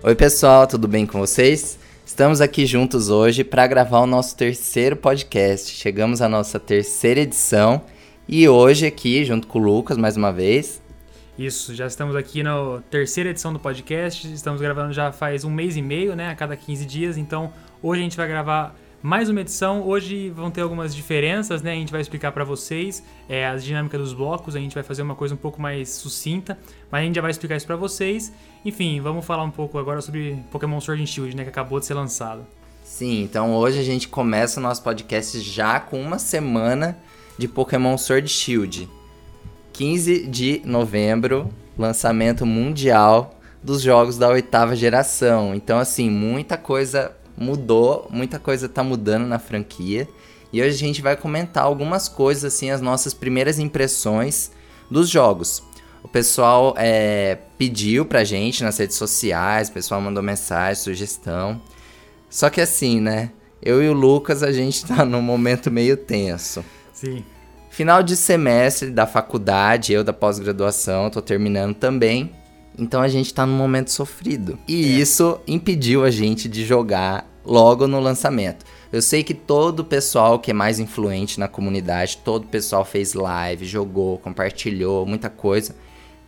Oi, pessoal, tudo bem com vocês? Estamos aqui juntos hoje para gravar o nosso terceiro podcast. Chegamos à nossa terceira edição e hoje aqui, junto com o Lucas, mais uma vez. Isso, já estamos aqui na terceira edição do podcast. Estamos gravando já faz um mês e meio, né? A cada 15 dias. Então, hoje a gente vai gravar mais uma edição. Hoje vão ter algumas diferenças, né? A gente vai explicar para vocês é, as dinâmicas dos blocos. A gente vai fazer uma coisa um pouco mais sucinta, mas a gente já vai explicar isso para vocês. Enfim, vamos falar um pouco agora sobre Pokémon Sword and Shield, né? Que acabou de ser lançado. Sim, então hoje a gente começa o nosso podcast já com uma semana de Pokémon Sword Shield. 15 de novembro, lançamento mundial dos jogos da oitava geração. Então, assim, muita coisa mudou, muita coisa tá mudando na franquia. E hoje a gente vai comentar algumas coisas, assim, as nossas primeiras impressões dos jogos. O pessoal é, pediu pra gente nas redes sociais, o pessoal mandou mensagem, sugestão. Só que assim, né? Eu e o Lucas, a gente tá num momento meio tenso. Sim. Final de semestre da faculdade, eu da pós-graduação, tô terminando também. Então a gente tá num momento sofrido. E é. isso impediu a gente de jogar logo no lançamento. Eu sei que todo o pessoal que é mais influente na comunidade, todo o pessoal fez live, jogou, compartilhou, muita coisa.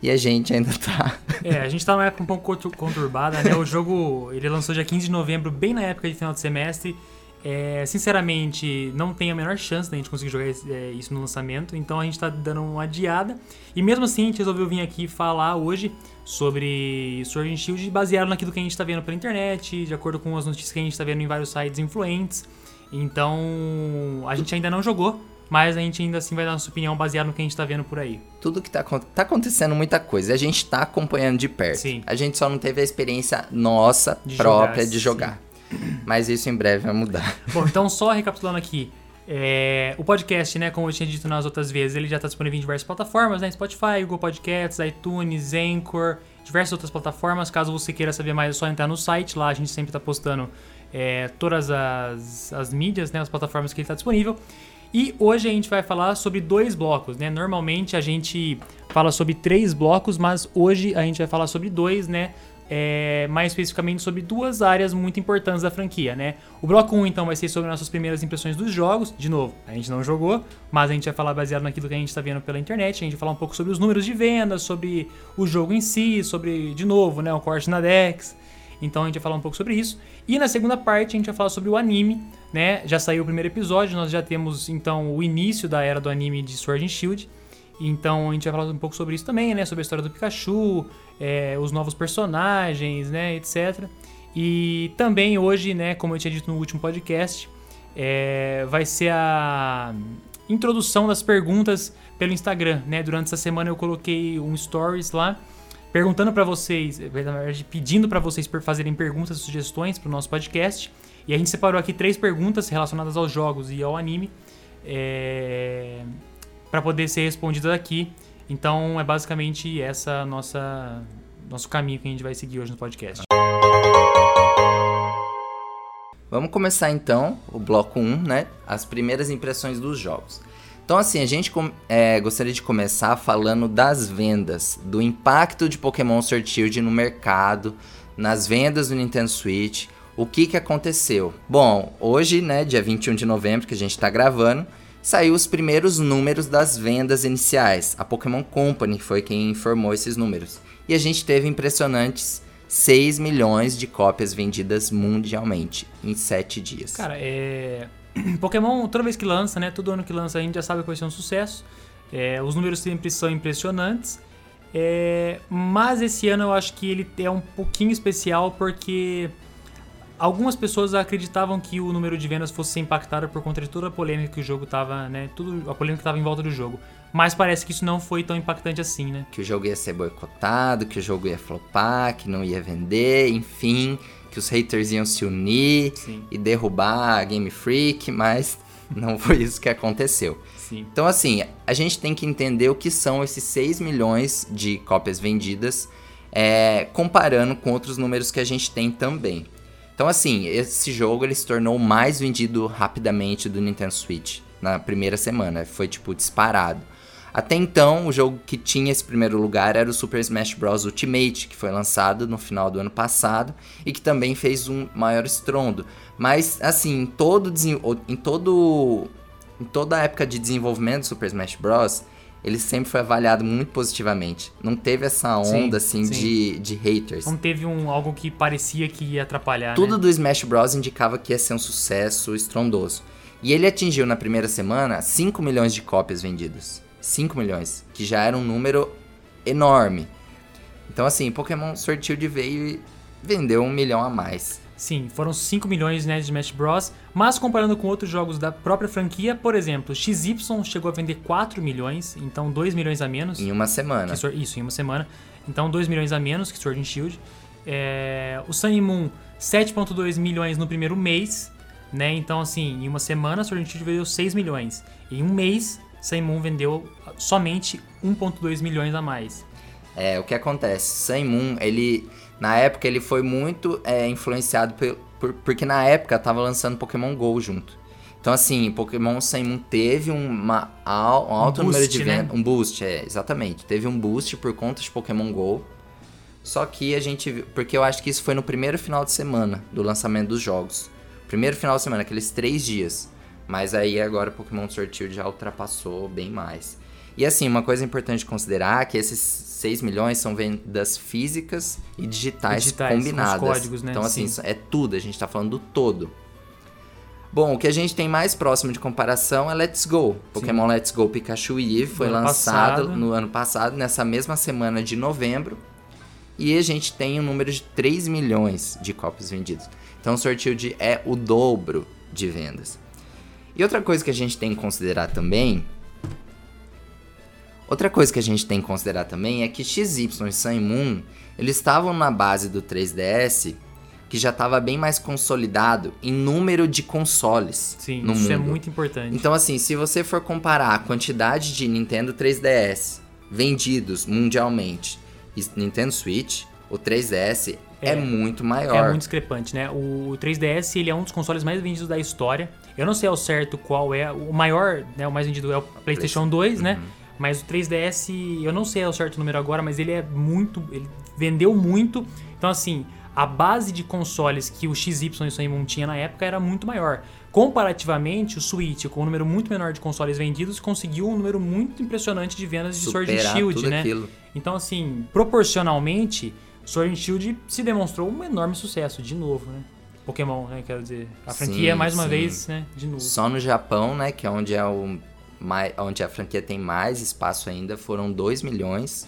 E a gente ainda tá. É, a gente tá numa época um pouco conturbada, né? O jogo, ele lançou dia 15 de novembro, bem na época de final de semestre. É, sinceramente, não tem a menor chance da gente conseguir jogar é, isso no lançamento, então a gente tá dando uma adiada. E mesmo assim, a gente resolveu vir aqui falar hoje sobre Sword and Shield baseado naquilo que a gente tá vendo pela internet, de acordo com as notícias que a gente tá vendo em vários sites influentes. Então, a gente ainda não jogou, mas a gente ainda assim vai dar nossa opinião baseada no que a gente tá vendo por aí. Tudo que tá, tá acontecendo muita coisa, a gente tá acompanhando de perto. Sim. A gente só não teve a experiência nossa De própria jogar, de jogar. Mas isso em breve vai mudar. Bom, então só recapitulando aqui. É, o podcast, né, como eu tinha dito nas outras vezes, ele já está disponível em diversas plataformas, né? Spotify, Google Podcasts, iTunes, Anchor, diversas outras plataformas. Caso você queira saber mais, é só entrar no site. Lá a gente sempre está postando é, todas as, as mídias, né, as plataformas que ele está disponível. E hoje a gente vai falar sobre dois blocos, né? Normalmente a gente fala sobre três blocos, mas hoje a gente vai falar sobre dois, né? É, mais especificamente sobre duas áreas muito importantes da franquia, né? O bloco 1, então, vai ser sobre nossas primeiras impressões dos jogos. De novo, a gente não jogou, mas a gente vai falar baseado naquilo que a gente está vendo pela internet. A gente vai falar um pouco sobre os números de vendas, sobre o jogo em si, sobre, de novo, né, o corte na Dex. Então a gente vai falar um pouco sobre isso. E na segunda parte a gente vai falar sobre o anime, né? Já saiu o primeiro episódio, nós já temos então o início da era do anime de Sword and Shield. Então a gente vai falar um pouco sobre isso também, né? Sobre a história do Pikachu, é, os novos personagens, né? Etc. E também hoje, né? Como eu tinha dito no último podcast, é, vai ser a introdução das perguntas pelo Instagram, né? Durante essa semana eu coloquei um stories lá perguntando para vocês, pedindo para vocês fazerem perguntas sugestões para o nosso podcast. E a gente separou aqui três perguntas relacionadas aos jogos e ao anime é, para poder ser respondidas aqui. Então é basicamente essa nossa nosso caminho que a gente vai seguir hoje no podcast. Vamos começar então o bloco 1, né? As primeiras impressões dos jogos. Então, assim, a gente é, gostaria de começar falando das vendas, do impacto de Pokémon Sword Shield no mercado, nas vendas do Nintendo Switch, o que, que aconteceu. Bom, hoje, né, dia 21 de novembro, que a gente está gravando, saiu os primeiros números das vendas iniciais. A Pokémon Company foi quem informou esses números. E a gente teve impressionantes 6 milhões de cópias vendidas mundialmente em 7 dias. Cara, é. Pokémon, toda vez que lança, né? Todo ano que lança a gente já sabe que vai ser um sucesso. É, os números sempre são impressionantes. É, mas esse ano eu acho que ele é um pouquinho especial porque algumas pessoas acreditavam que o número de vendas fosse impactado por conta de toda a polêmica que o jogo tava, né? Tudo, a polêmica que tava em volta do jogo. Mas parece que isso não foi tão impactante assim, né? Que o jogo ia ser boicotado, que o jogo ia flopar, que não ia vender, enfim, que os haters iam se unir Sim. e derrubar a Game Freak, mas não foi isso que aconteceu. Sim. Então, assim, a gente tem que entender o que são esses 6 milhões de cópias vendidas, é, comparando com outros números que a gente tem também. Então, assim, esse jogo ele se tornou o mais vendido rapidamente do Nintendo Switch na primeira semana. Foi, tipo, disparado. Até então, o jogo que tinha esse primeiro lugar era o Super Smash Bros. Ultimate, que foi lançado no final do ano passado e que também fez um maior estrondo. Mas, assim, em todo, em todo em toda a época de desenvolvimento do Super Smash Bros., ele sempre foi avaliado muito positivamente. Não teve essa onda, sim, assim, sim. De, de haters. Não teve um, algo que parecia que ia atrapalhar, Tudo né? do Smash Bros. indicava que ia ser um sucesso estrondoso. E ele atingiu na primeira semana 5 milhões de cópias vendidas. 5 milhões, que já era um número enorme. Então, assim, Pokémon Sword Shield veio e vendeu um milhão a mais. Sim, foram 5 milhões né, de Smash Bros. Mas comparando com outros jogos da própria franquia, por exemplo, XY chegou a vender 4 milhões, então 2 milhões a menos. Em uma semana. Que, isso, em uma semana. Então 2 milhões a menos que Sword and Shield. É, o Sun Moon, 7.2 milhões no primeiro mês. Né? Então, assim, em uma semana, Sword and Shield vendeu 6 milhões. Em um mês, Sun Moon vendeu somente 1.2 milhões a mais. É, o que acontece? Sun Moon, ele... Na época, ele foi muito é, influenciado por, por, porque na época tava lançando Pokémon GO junto. Então, assim, Pokémon Sun Moon teve uma, um alto um número de vendas. Né? Um boost, é, exatamente. Teve um boost por conta de Pokémon GO. Só que a gente. Porque eu acho que isso foi no primeiro final de semana do lançamento dos jogos. Primeiro final de semana, aqueles três dias. Mas aí agora Pokémon Sword Shield já ultrapassou bem mais. E assim, uma coisa importante de considerar é que esses 6 milhões são vendas físicas e digitais, digitais combinadas. Códigos, né? Então assim, Sim. é tudo, a gente está falando do todo. Bom, o que a gente tem mais próximo de comparação é Let's Go. Pokémon Sim. Let's Go Pikachu e Eevee foi lançado passado. no ano passado, nessa mesma semana de novembro. E a gente tem um número de 3 milhões de cópias vendidas. Então o Sword Shield é o dobro de vendas. E outra coisa que a gente tem que considerar também. Outra coisa que a gente tem que considerar também é que XY e Sun Moon eles estavam na base do 3DS que já estava bem mais consolidado em número de consoles Sim, no isso mundo. é muito importante. Então, assim, se você for comparar a quantidade de Nintendo 3DS vendidos mundialmente e Nintendo Switch, o 3DS é, é, muito maior. É muito discrepante, né? O 3DS ele é um dos consoles mais vendidos da história. Eu não sei ao certo qual é. O maior, né? O mais vendido é o PlayStation 2, né? Uhum. Mas o 3DS, eu não sei ao certo o número agora, mas ele é muito. Ele vendeu muito. Então, assim, a base de consoles que o XY e o Sun tinha na época era muito maior. Comparativamente, o Switch, com um número muito menor de consoles vendidos, conseguiu um número muito impressionante de vendas de Sword and Shield, né? Aquilo. Então, assim, proporcionalmente, Sword and Shield se demonstrou um enorme sucesso, de novo, né? Pokémon, né? Quero dizer. A franquia, sim, mais uma sim. vez, né? De novo. Só no Japão, né? Que é onde, é o, onde a franquia tem mais espaço ainda, foram 2 milhões.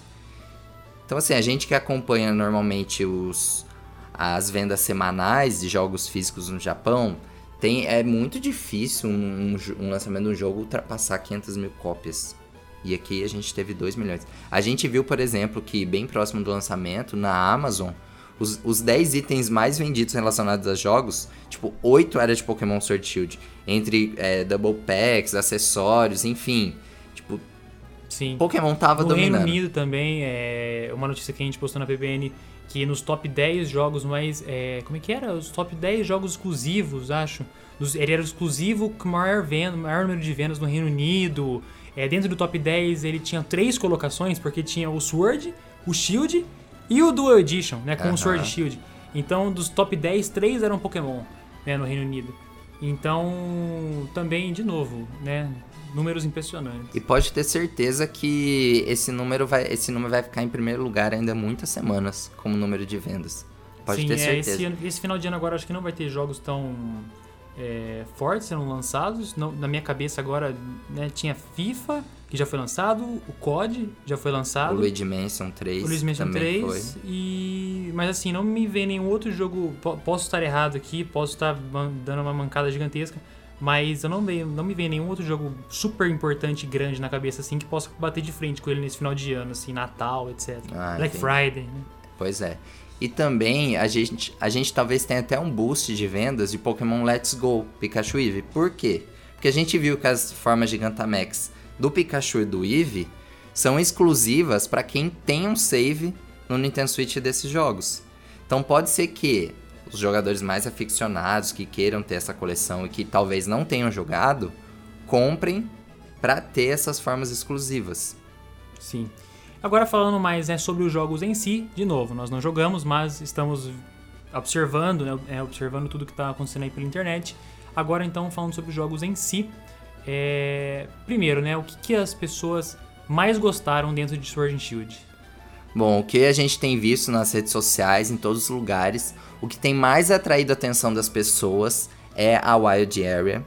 Então, assim, a gente que acompanha normalmente os, as vendas semanais de jogos físicos no Japão, tem, é muito difícil um, um, um lançamento de um jogo ultrapassar 500 mil cópias. E aqui a gente teve 2 milhões. A gente viu, por exemplo, que bem próximo do lançamento, na Amazon, os, os 10 itens mais vendidos relacionados a jogos, tipo, 8 era de Pokémon Sword Shield. Entre é, Double Packs, acessórios, enfim. Tipo, Sim. Pokémon tava no dominando. No Reino Unido também, é uma notícia que a gente postou na PBN, que nos top 10 jogos mais... É, como é que era? Os top 10 jogos exclusivos, acho. Ele era exclusivo com maior, venda, maior número de vendas no Reino Unido. É, dentro do top 10 ele tinha três colocações, porque tinha o Sword, o Shield e o Dual Edition, né? Com uhum. o Sword Shield. Então, dos top 10, três eram Pokémon, né? No Reino Unido. Então, também, de novo, né? Números impressionantes. E pode ter certeza que esse número vai, esse número vai ficar em primeiro lugar ainda muitas semanas como número de vendas. Pode Sim, ter é, certeza. Esse, esse final de ano agora acho que não vai ter jogos tão é, fortes sendo lançados. Não, na minha cabeça agora né, tinha FIFA, que já foi lançado, o COD já foi lançado. O Luigi Mansion 3 o Luigi Mansion também 3, foi. E... Mas assim, não me vê nenhum outro jogo... Posso estar errado aqui, posso estar dando uma mancada gigantesca, mas eu não, vejo, não me vê nenhum outro jogo super importante grande na cabeça assim que possa bater de frente com ele nesse final de ano, assim, Natal, etc. Ah, Black. Friday, né? Pois é. E também a gente, a gente talvez tenha até um boost de vendas de Pokémon Let's Go, Pikachu Eevee. Por quê? Porque a gente viu que as formas Gigantamax do Pikachu e do Eevee são exclusivas para quem tem um save no Nintendo Switch desses jogos. Então pode ser que os jogadores mais aficionados que queiram ter essa coleção e que talvez não tenham jogado, comprem para ter essas formas exclusivas. Sim. Agora falando mais né, sobre os jogos em si, de novo, nós não jogamos, mas estamos observando, né, é, observando tudo que está acontecendo aí pela internet. Agora então falando sobre os jogos em si, é... primeiro, né, o que, que as pessoas mais gostaram dentro de Sword and Shield? Bom, o que a gente tem visto nas redes sociais, em todos os lugares, o que tem mais atraído a atenção das pessoas é a Wild Area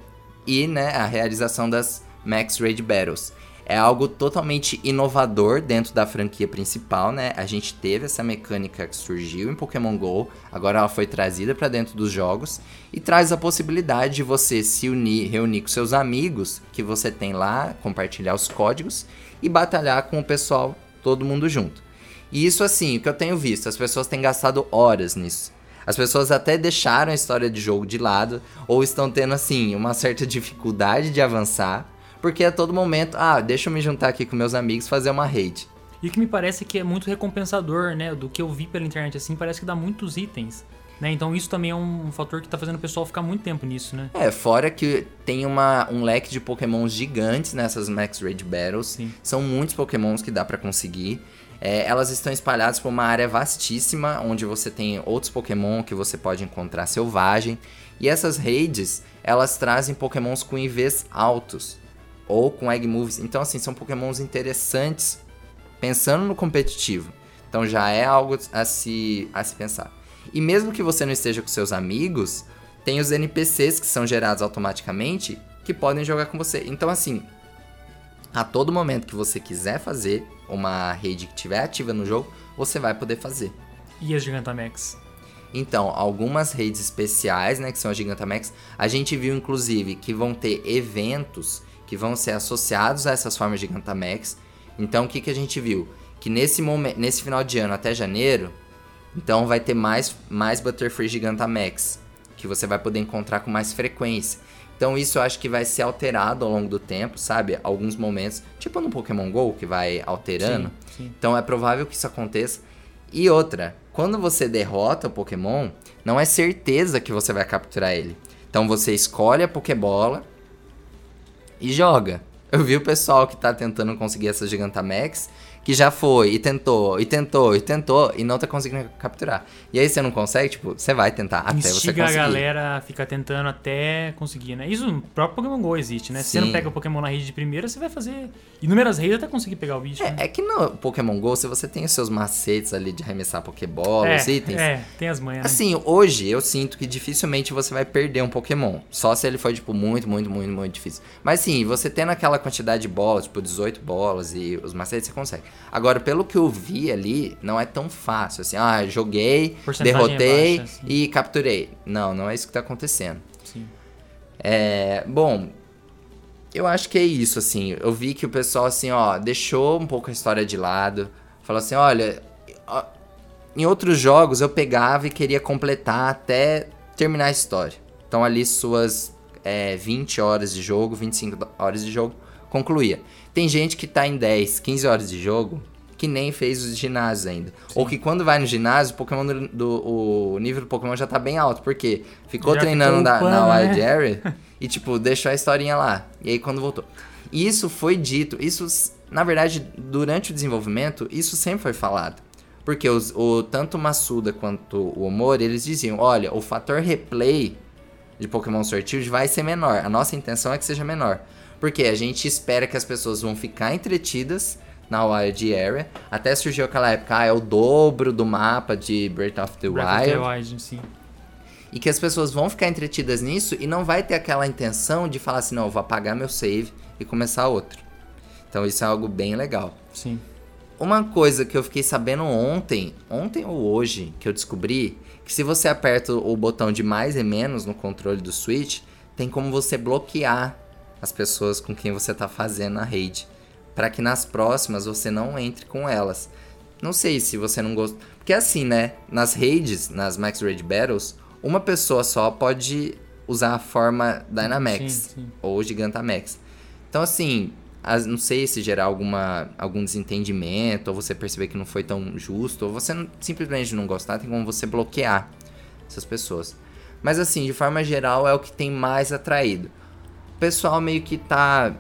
e né, a realização das Max Raid Battles. É algo totalmente inovador dentro da franquia principal, né? A gente teve essa mecânica que surgiu em Pokémon GO, agora ela foi trazida para dentro dos jogos e traz a possibilidade de você se unir, reunir com seus amigos que você tem lá, compartilhar os códigos e batalhar com o pessoal, todo mundo junto. E isso assim, o que eu tenho visto, as pessoas têm gastado horas nisso. As pessoas até deixaram a história de jogo de lado ou estão tendo assim uma certa dificuldade de avançar porque a todo momento, ah, deixa eu me juntar aqui com meus amigos fazer uma raid. E o que me parece que é muito recompensador, né? Do que eu vi pela internet assim, parece que dá muitos itens. Né? Então isso também é um fator que tá fazendo o pessoal ficar muito tempo nisso, né? É, fora que tem uma, um leque de pokémons gigantes nessas Max Raid Battles. Sim. São muitos pokémons que dá para conseguir. É, elas estão espalhadas por uma área vastíssima, onde você tem outros pokémon que você pode encontrar selvagem. E essas raids, elas trazem pokémons com IVs altos ou com Egg Moves. Então, assim, são pokémons interessantes pensando no competitivo. Então já é algo a se, a se pensar. E mesmo que você não esteja com seus amigos, tem os NPCs que são gerados automaticamente que podem jogar com você. Então, assim, a todo momento que você quiser fazer uma rede que estiver ativa no jogo, você vai poder fazer. E as Gigantamax? Então, algumas redes especiais, né, que são as Gigantamax, a gente viu inclusive que vão ter eventos que vão ser associados a essas formas de Gigantamax. Então, o que, que a gente viu? Que nesse, momento, nesse final de ano até janeiro, então vai ter mais, mais Butterfree Gigantamax, que você vai poder encontrar com mais frequência. Então isso eu acho que vai ser alterado ao longo do tempo, sabe? Alguns momentos, tipo no Pokémon GO, que vai alterando. Sim, sim. Então é provável que isso aconteça. E outra, quando você derrota o Pokémon, não é certeza que você vai capturar ele. Então você escolhe a Pokébola, e joga. Eu vi o pessoal que tá tentando conseguir essa Gigantamax que já foi e tentou, e tentou, e tentou, e não tá conseguindo capturar. E aí você não consegue, tipo, você vai tentar até Instiga você conseguir. a galera fica tentando até conseguir, né? Isso no próprio Pokémon GO existe, né? Se você não pega o Pokémon na rede de primeira, você vai fazer inúmeras redes até conseguir pegar o bicho. É, né? é que no Pokémon GO, se você tem os seus macetes ali de arremessar Pokébola, é, os itens... É, tem as manhas. Né? Assim, hoje eu sinto que dificilmente você vai perder um Pokémon. Só se ele for, tipo, muito, muito, muito, muito difícil. Mas sim, você tendo aquela quantidade de bolas, tipo, 18 bolas e os macetes, você consegue. Agora, pelo que eu vi ali não é tão fácil. Assim, ah, joguei, derrotei baixa, assim. e capturei. Não, não é isso que tá acontecendo. Sim. É, bom, eu acho que é isso, assim. Eu vi que o pessoal, assim, ó, deixou um pouco a história de lado. Falou assim, olha, ó, em outros jogos eu pegava e queria completar até terminar a história. Então ali suas é, 20 horas de jogo, 25 horas de jogo, concluía. Tem gente que tá em 10, 15 horas de jogo, que nem fez os ginásios ainda. Sim. Ou que quando vai no ginásio, o Pokémon do, do, o nível do Pokémon já tá bem alto, porque ficou já treinando ficou na, na Wild né? Area e tipo, deixou a historinha lá. E aí quando voltou. E isso foi dito, isso na verdade, durante o desenvolvimento, isso sempre foi falado. Porque os, o, tanto o Massuda quanto o Omori, eles diziam, olha, o fator replay de Pokémon Sword vai ser menor. A nossa intenção é que seja menor. Porque a gente espera que as pessoas vão ficar entretidas na Wild Area. Até surgiu aquela época, ah, é o dobro do mapa de Breath of the Breath Wild. Of the Wild sim. E que as pessoas vão ficar entretidas nisso e não vai ter aquela intenção de falar assim, não, eu vou apagar meu save e começar outro. Então isso é algo bem legal. Sim. Uma coisa que eu fiquei sabendo ontem, ontem ou hoje, que eu descobri, que se você aperta o botão de mais e menos no controle do Switch, tem como você bloquear as pessoas com quem você está fazendo a raid para que nas próximas você não entre com elas. Não sei se você não gosta. Porque assim, né? Nas raids, nas Max Raid Battles, uma pessoa só pode usar a forma Dynamax sim, sim. ou Gigantamax. Então, assim, as, não sei se gerar alguma, algum desentendimento, ou você perceber que não foi tão justo, ou você não, simplesmente não gostar, tem como você bloquear essas pessoas. Mas, assim, de forma geral, é o que tem mais atraído. O pessoal meio que tá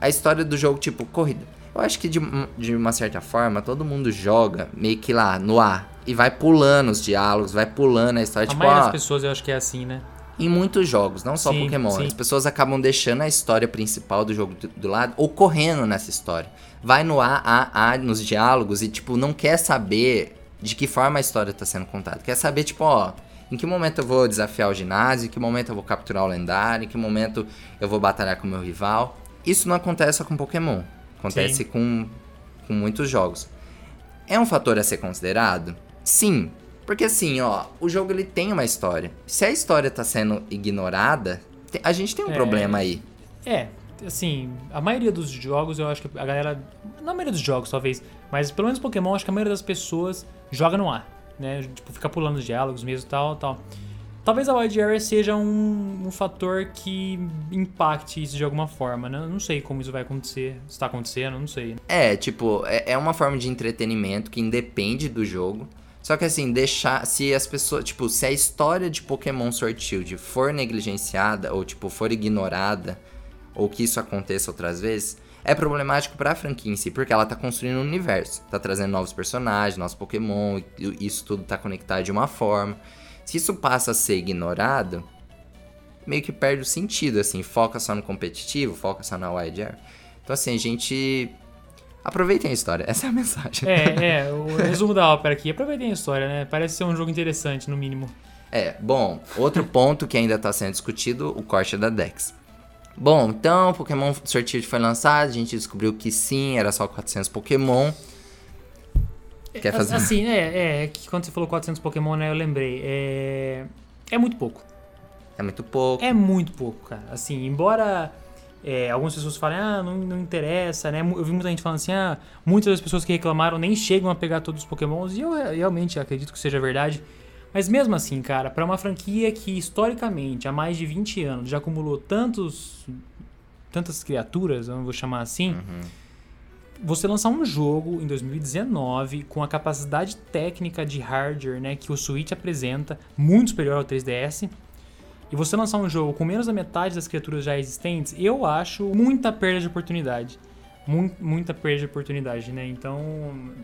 a história do jogo, tipo, corrida. Eu acho que de, de uma certa forma, todo mundo joga meio que lá, no ar. E vai pulando os diálogos, vai pulando a história. A tipo, maioria ó, das pessoas eu acho que é assim, né? em muitos jogos, não só Sim, Pokémon. sim. As pessoas acabam deixando a história principal do jogo do, do lado ou correndo nessa história. Vai no A, A, A nos diálogos e, tipo, não quer saber de que forma a história tá sendo contada. Quer saber, tipo, ó, em que momento eu vou desafiar o ginásio, em que momento eu vou capturar o lendário, em que momento eu vou batalhar com o meu rival. Isso não acontece só com Pokémon. Acontece com, com muitos jogos. É um fator a ser considerado? Sim. Porque assim, ó, o jogo ele tem uma história. Se a história tá sendo ignorada, a gente tem um É. problema aí. É, assim, a maioria dos jogos, eu acho que a galera. Não a maioria dos jogos, talvez, mas pelo menos Pokémon, acho que a maioria das pessoas joga no ar, né? Tipo, fica pulando os diálogos mesmo tal, tal. Talvez a Wide Area seja um, um fator que impacte isso de alguma forma, né? Não sei como isso vai acontecer, se tá acontecendo, não sei. É, tipo, é, é uma forma de entretenimento que independe do jogo. Só que assim, deixar. Se as pessoas. Tipo, se a história de Pokémon Sword Shield for negligenciada, ou tipo, for ignorada, ou que isso aconteça outras vezes, é problemático pra franquia em si, porque ela tá construindo um universo. Tá trazendo novos personagens, novos Pokémon, e isso tudo tá conectado de uma forma. Se isso passa a ser ignorado, meio que perde o sentido, assim, foca só no competitivo, foca só na wide area. Então assim, a gente aproveitem a história, essa é a mensagem. É, é, o resumo da ópera aqui. Aproveitem a história, né? Parece ser um jogo interessante, no mínimo. É, bom, outro ponto que ainda está sendo discutido, o corte da Dex. Bom, então, Pokémon Sword Shield foi lançado, a gente descobriu que sim, era só 400 Pokémon. Quer fazer? Assim, é, é, que quando você falou 400 Pokémon, né, eu lembrei. É, é muito pouco. É muito pouco. É muito pouco, cara. Assim, embora é, algumas pessoas falem, ah, não, não interessa, né? Eu vi muita gente falando assim, ah, muitas das pessoas que reclamaram nem chegam a pegar todos os Pokémons, e eu é, realmente acredito que seja verdade. Mas mesmo assim, cara, pra uma franquia que historicamente, há mais de 20 anos, já acumulou tantos tantas criaturas, eu não vou chamar assim, você lançar um jogo em 2019 com a capacidade técnica de hardware né, que o Switch apresenta, muito superior ao 3DS, e você lançar um jogo com menos da metade das criaturas já existentes, eu acho muita perda de oportunidade. Mu- muita perda de oportunidade, né? Então,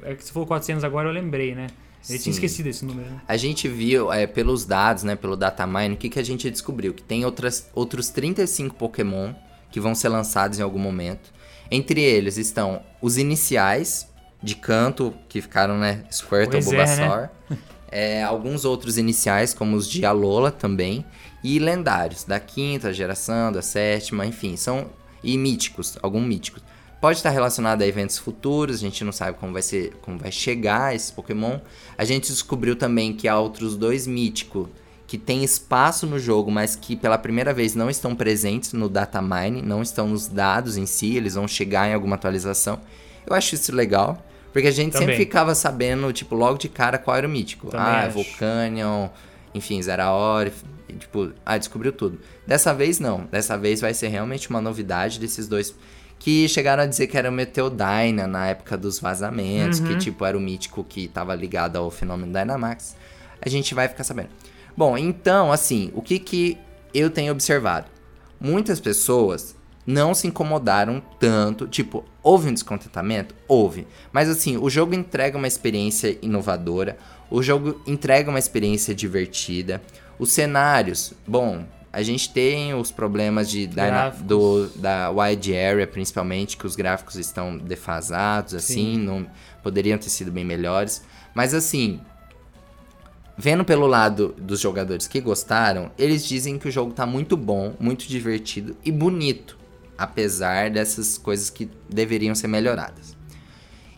é que se for 400 agora, eu lembrei, né? Eu Sim. tinha esquecido esse número, né? A gente viu é, pelos dados, né, pelo datamine, o que, que a gente descobriu? Que tem outras, outros 35 Pokémon que vão ser lançados em algum momento. Entre eles estão os iniciais de canto, que ficaram, né, Squirtle, Pois é, né? Bulbasaur. É, alguns outros iniciais, como os de Alola também. E lendários, da quinta geração, da sétima, enfim, são... E míticos, alguns míticos. Pode estar relacionado a eventos futuros, a gente não sabe como vai ser, como vai chegar esse Pokémon. A gente descobriu também que há outros dois míticos que tem espaço no jogo, mas que pela primeira vez não estão presentes no datamine, não estão nos dados em si, eles vão chegar em alguma atualização. Eu acho isso legal, porque a gente sempre Também. ficava sabendo, tipo, logo de cara qual era o mítico. Também ah, acho. Volcanion, enfim, Zeraora, tipo, ah, descobriu tudo. Dessa vez não, dessa vez vai ser realmente uma novidade desses dois que chegaram a dizer que era o Meteodyna na época dos vazamentos, Uhum. que tipo era o mítico que estava ligado ao fenômeno Dynamax. A gente vai ficar sabendo. Bom, então, assim, o que que eu tenho observado? Muitas pessoas não se incomodaram tanto, tipo, houve um descontentamento? Houve. Mas assim, o jogo entrega uma experiência inovadora, o jogo entrega uma experiência divertida. Os cenários, bom, a gente tem os problemas de Gráficos. do, da wide area, principalmente, que os gráficos estão defasados, assim, Sim. não poderiam ter sido bem melhores. Mas assim, vendo pelo lado dos jogadores que gostaram, eles dizem que o jogo tá muito bom, muito divertido e bonito, apesar dessas coisas que deveriam ser melhoradas.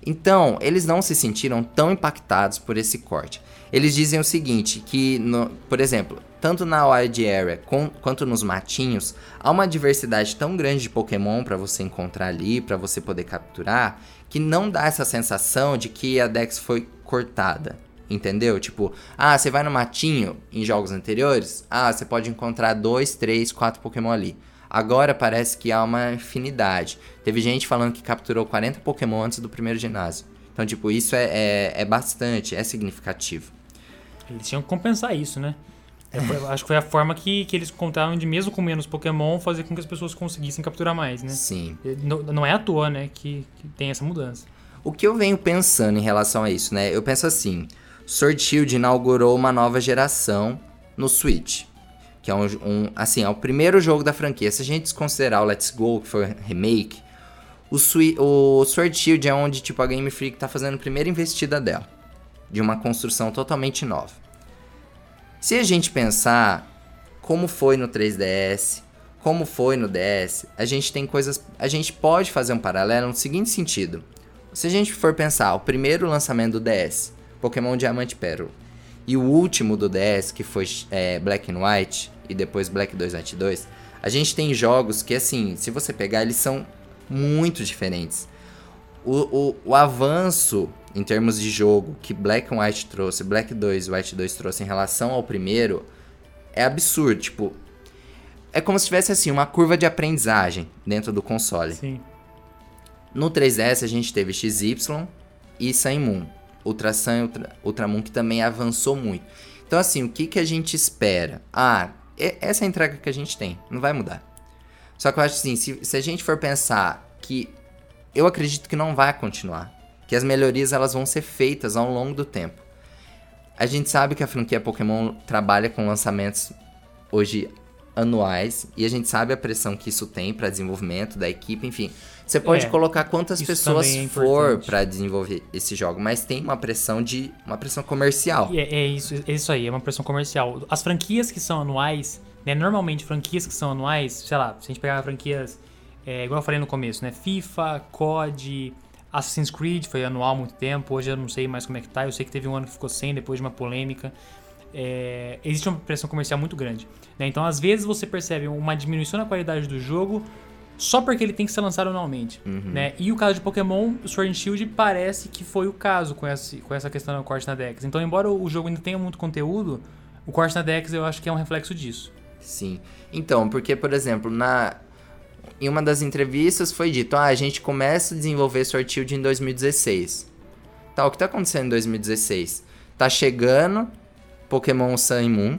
Então, eles não se sentiram tão impactados por esse corte. Eles dizem o seguinte, que, no- por exemplo, tanto na Wild Area com- quanto nos matinhos, há uma diversidade tão grande de Pokémon para você encontrar ali, para você poder capturar, que não dá essa sensação de que a Dex foi cortada. Entendeu? Tipo, ah, você vai no matinho em jogos anteriores, ah, você pode encontrar dois, três, quatro Pokémon ali. Agora parece que há uma infinidade. Teve gente falando que capturou 40 Pokémon antes do primeiro ginásio. Então, tipo, isso é, é, é bastante, é significativo. Eles tinham que compensar isso, né? É, foi- acho que foi a forma que, que eles contaram de, mesmo com menos Pokémon, fazer com que as pessoas conseguissem capturar mais, né? Sim. Não, não é à toa, né, que, que tem essa mudança. O que eu venho pensando em relação a isso, né? Eu penso assim: Sword Shield inaugurou uma nova geração no Switch. Que é um, um- assim, é o primeiro jogo da franquia. Se a gente desconsiderar o Let's Go, que foi remake, o, Swi- o Sword Shield é onde tipo a Game Freak tá fazendo a primeira investida dela, de uma construção totalmente nova. Se a gente pensar como foi no 3DS, como foi no DS, a gente tem coisas, a gente pode fazer um paralelo no seguinte sentido. Se a gente for pensar, o primeiro lançamento do DS, Pokémon Diamante Pérola, e o último do DS, que foi é, Black and White, e depois Black 2 White 2, a gente tem jogos que, assim, se você pegar, eles são muito diferentes. O, o, o avanço em termos de jogo que Black and White trouxe, Black 2 e White 2 trouxe em relação ao primeiro, é absurdo. Tipo, é como se tivesse, assim, uma curva de aprendizagem dentro do console. Sim. No 3DS a gente teve XY e Sun Moon. Ultra Sun e Ultra, Ultramoon que também avançou muito. Então assim, o que, que a gente espera? Ah, essa é a entrega que a gente tem, não vai mudar. Só que eu acho assim, se, se a gente for pensar que eu acredito que não vai continuar, que as melhorias elas vão ser feitas ao longo do tempo. A gente sabe que a franquia Pokémon trabalha com lançamentos hoje anuais e a gente sabe a pressão que isso tem para desenvolvimento da equipe, enfim. Você pode É, colocar quantas pessoas é for para desenvolver esse jogo, mas tem uma pressão de uma pressão comercial. É, é isso, é isso aí, é uma pressão comercial. As franquias que são anuais, né? Normalmente franquias que são anuais, sei lá, se a gente pegar franquias, é, igual eu falei no começo, né? FIFA, COD, Assassin's Creed foi anual há muito tempo, hoje eu não sei mais como é que tá. Eu sei que teve um ano que ficou sem depois de uma polêmica. É, existe uma pressão comercial muito grande. né? Então, às vezes, você percebe uma diminuição na qualidade do jogo só porque ele tem que ser lançado anualmente. Né? E o caso de Pokémon, o Sword and Shield parece que foi o caso com essa, com essa questão do corte na Dex. Então, embora o jogo ainda tenha muito conteúdo, o corte na Dex eu acho que é um reflexo disso. Sim. Então, porque, por exemplo, na em uma das entrevistas foi dito: ah, a gente começa a desenvolver Sword Shield em 2016. Tá, o que tá acontecendo em 2016? Tá chegando Pokémon Sun e Moon,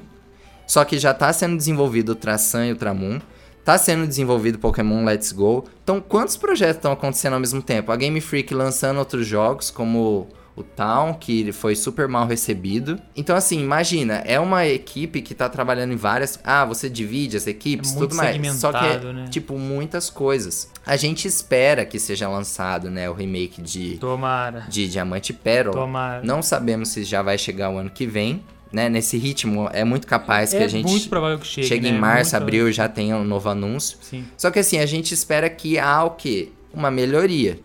só que já tá sendo desenvolvido Ultra Sun e Ultra Moon. Tá sendo desenvolvido Pokémon Let's Go. Então, quantos projetos estão acontecendo ao mesmo tempo? A Game Freak lançando outros jogos, como o Town, que foi super mal recebido. Então, assim, imagina, é uma equipe que tá trabalhando em várias. Ah, você divide as equipes, É muito tudo mais. Só que é, né? tipo, muitas coisas. A gente espera que seja lançado, né, o remake de, Tomara. de Diamante Pérola. Tomara. Não sabemos se já vai chegar o ano que vem, né? Nesse ritmo, é muito capaz que é a gente muito provável que chegue. chegue né? em março, Muito abril já tenha um novo anúncio. Sim. Só que assim, a gente espera que há o quê? Uma melhoria.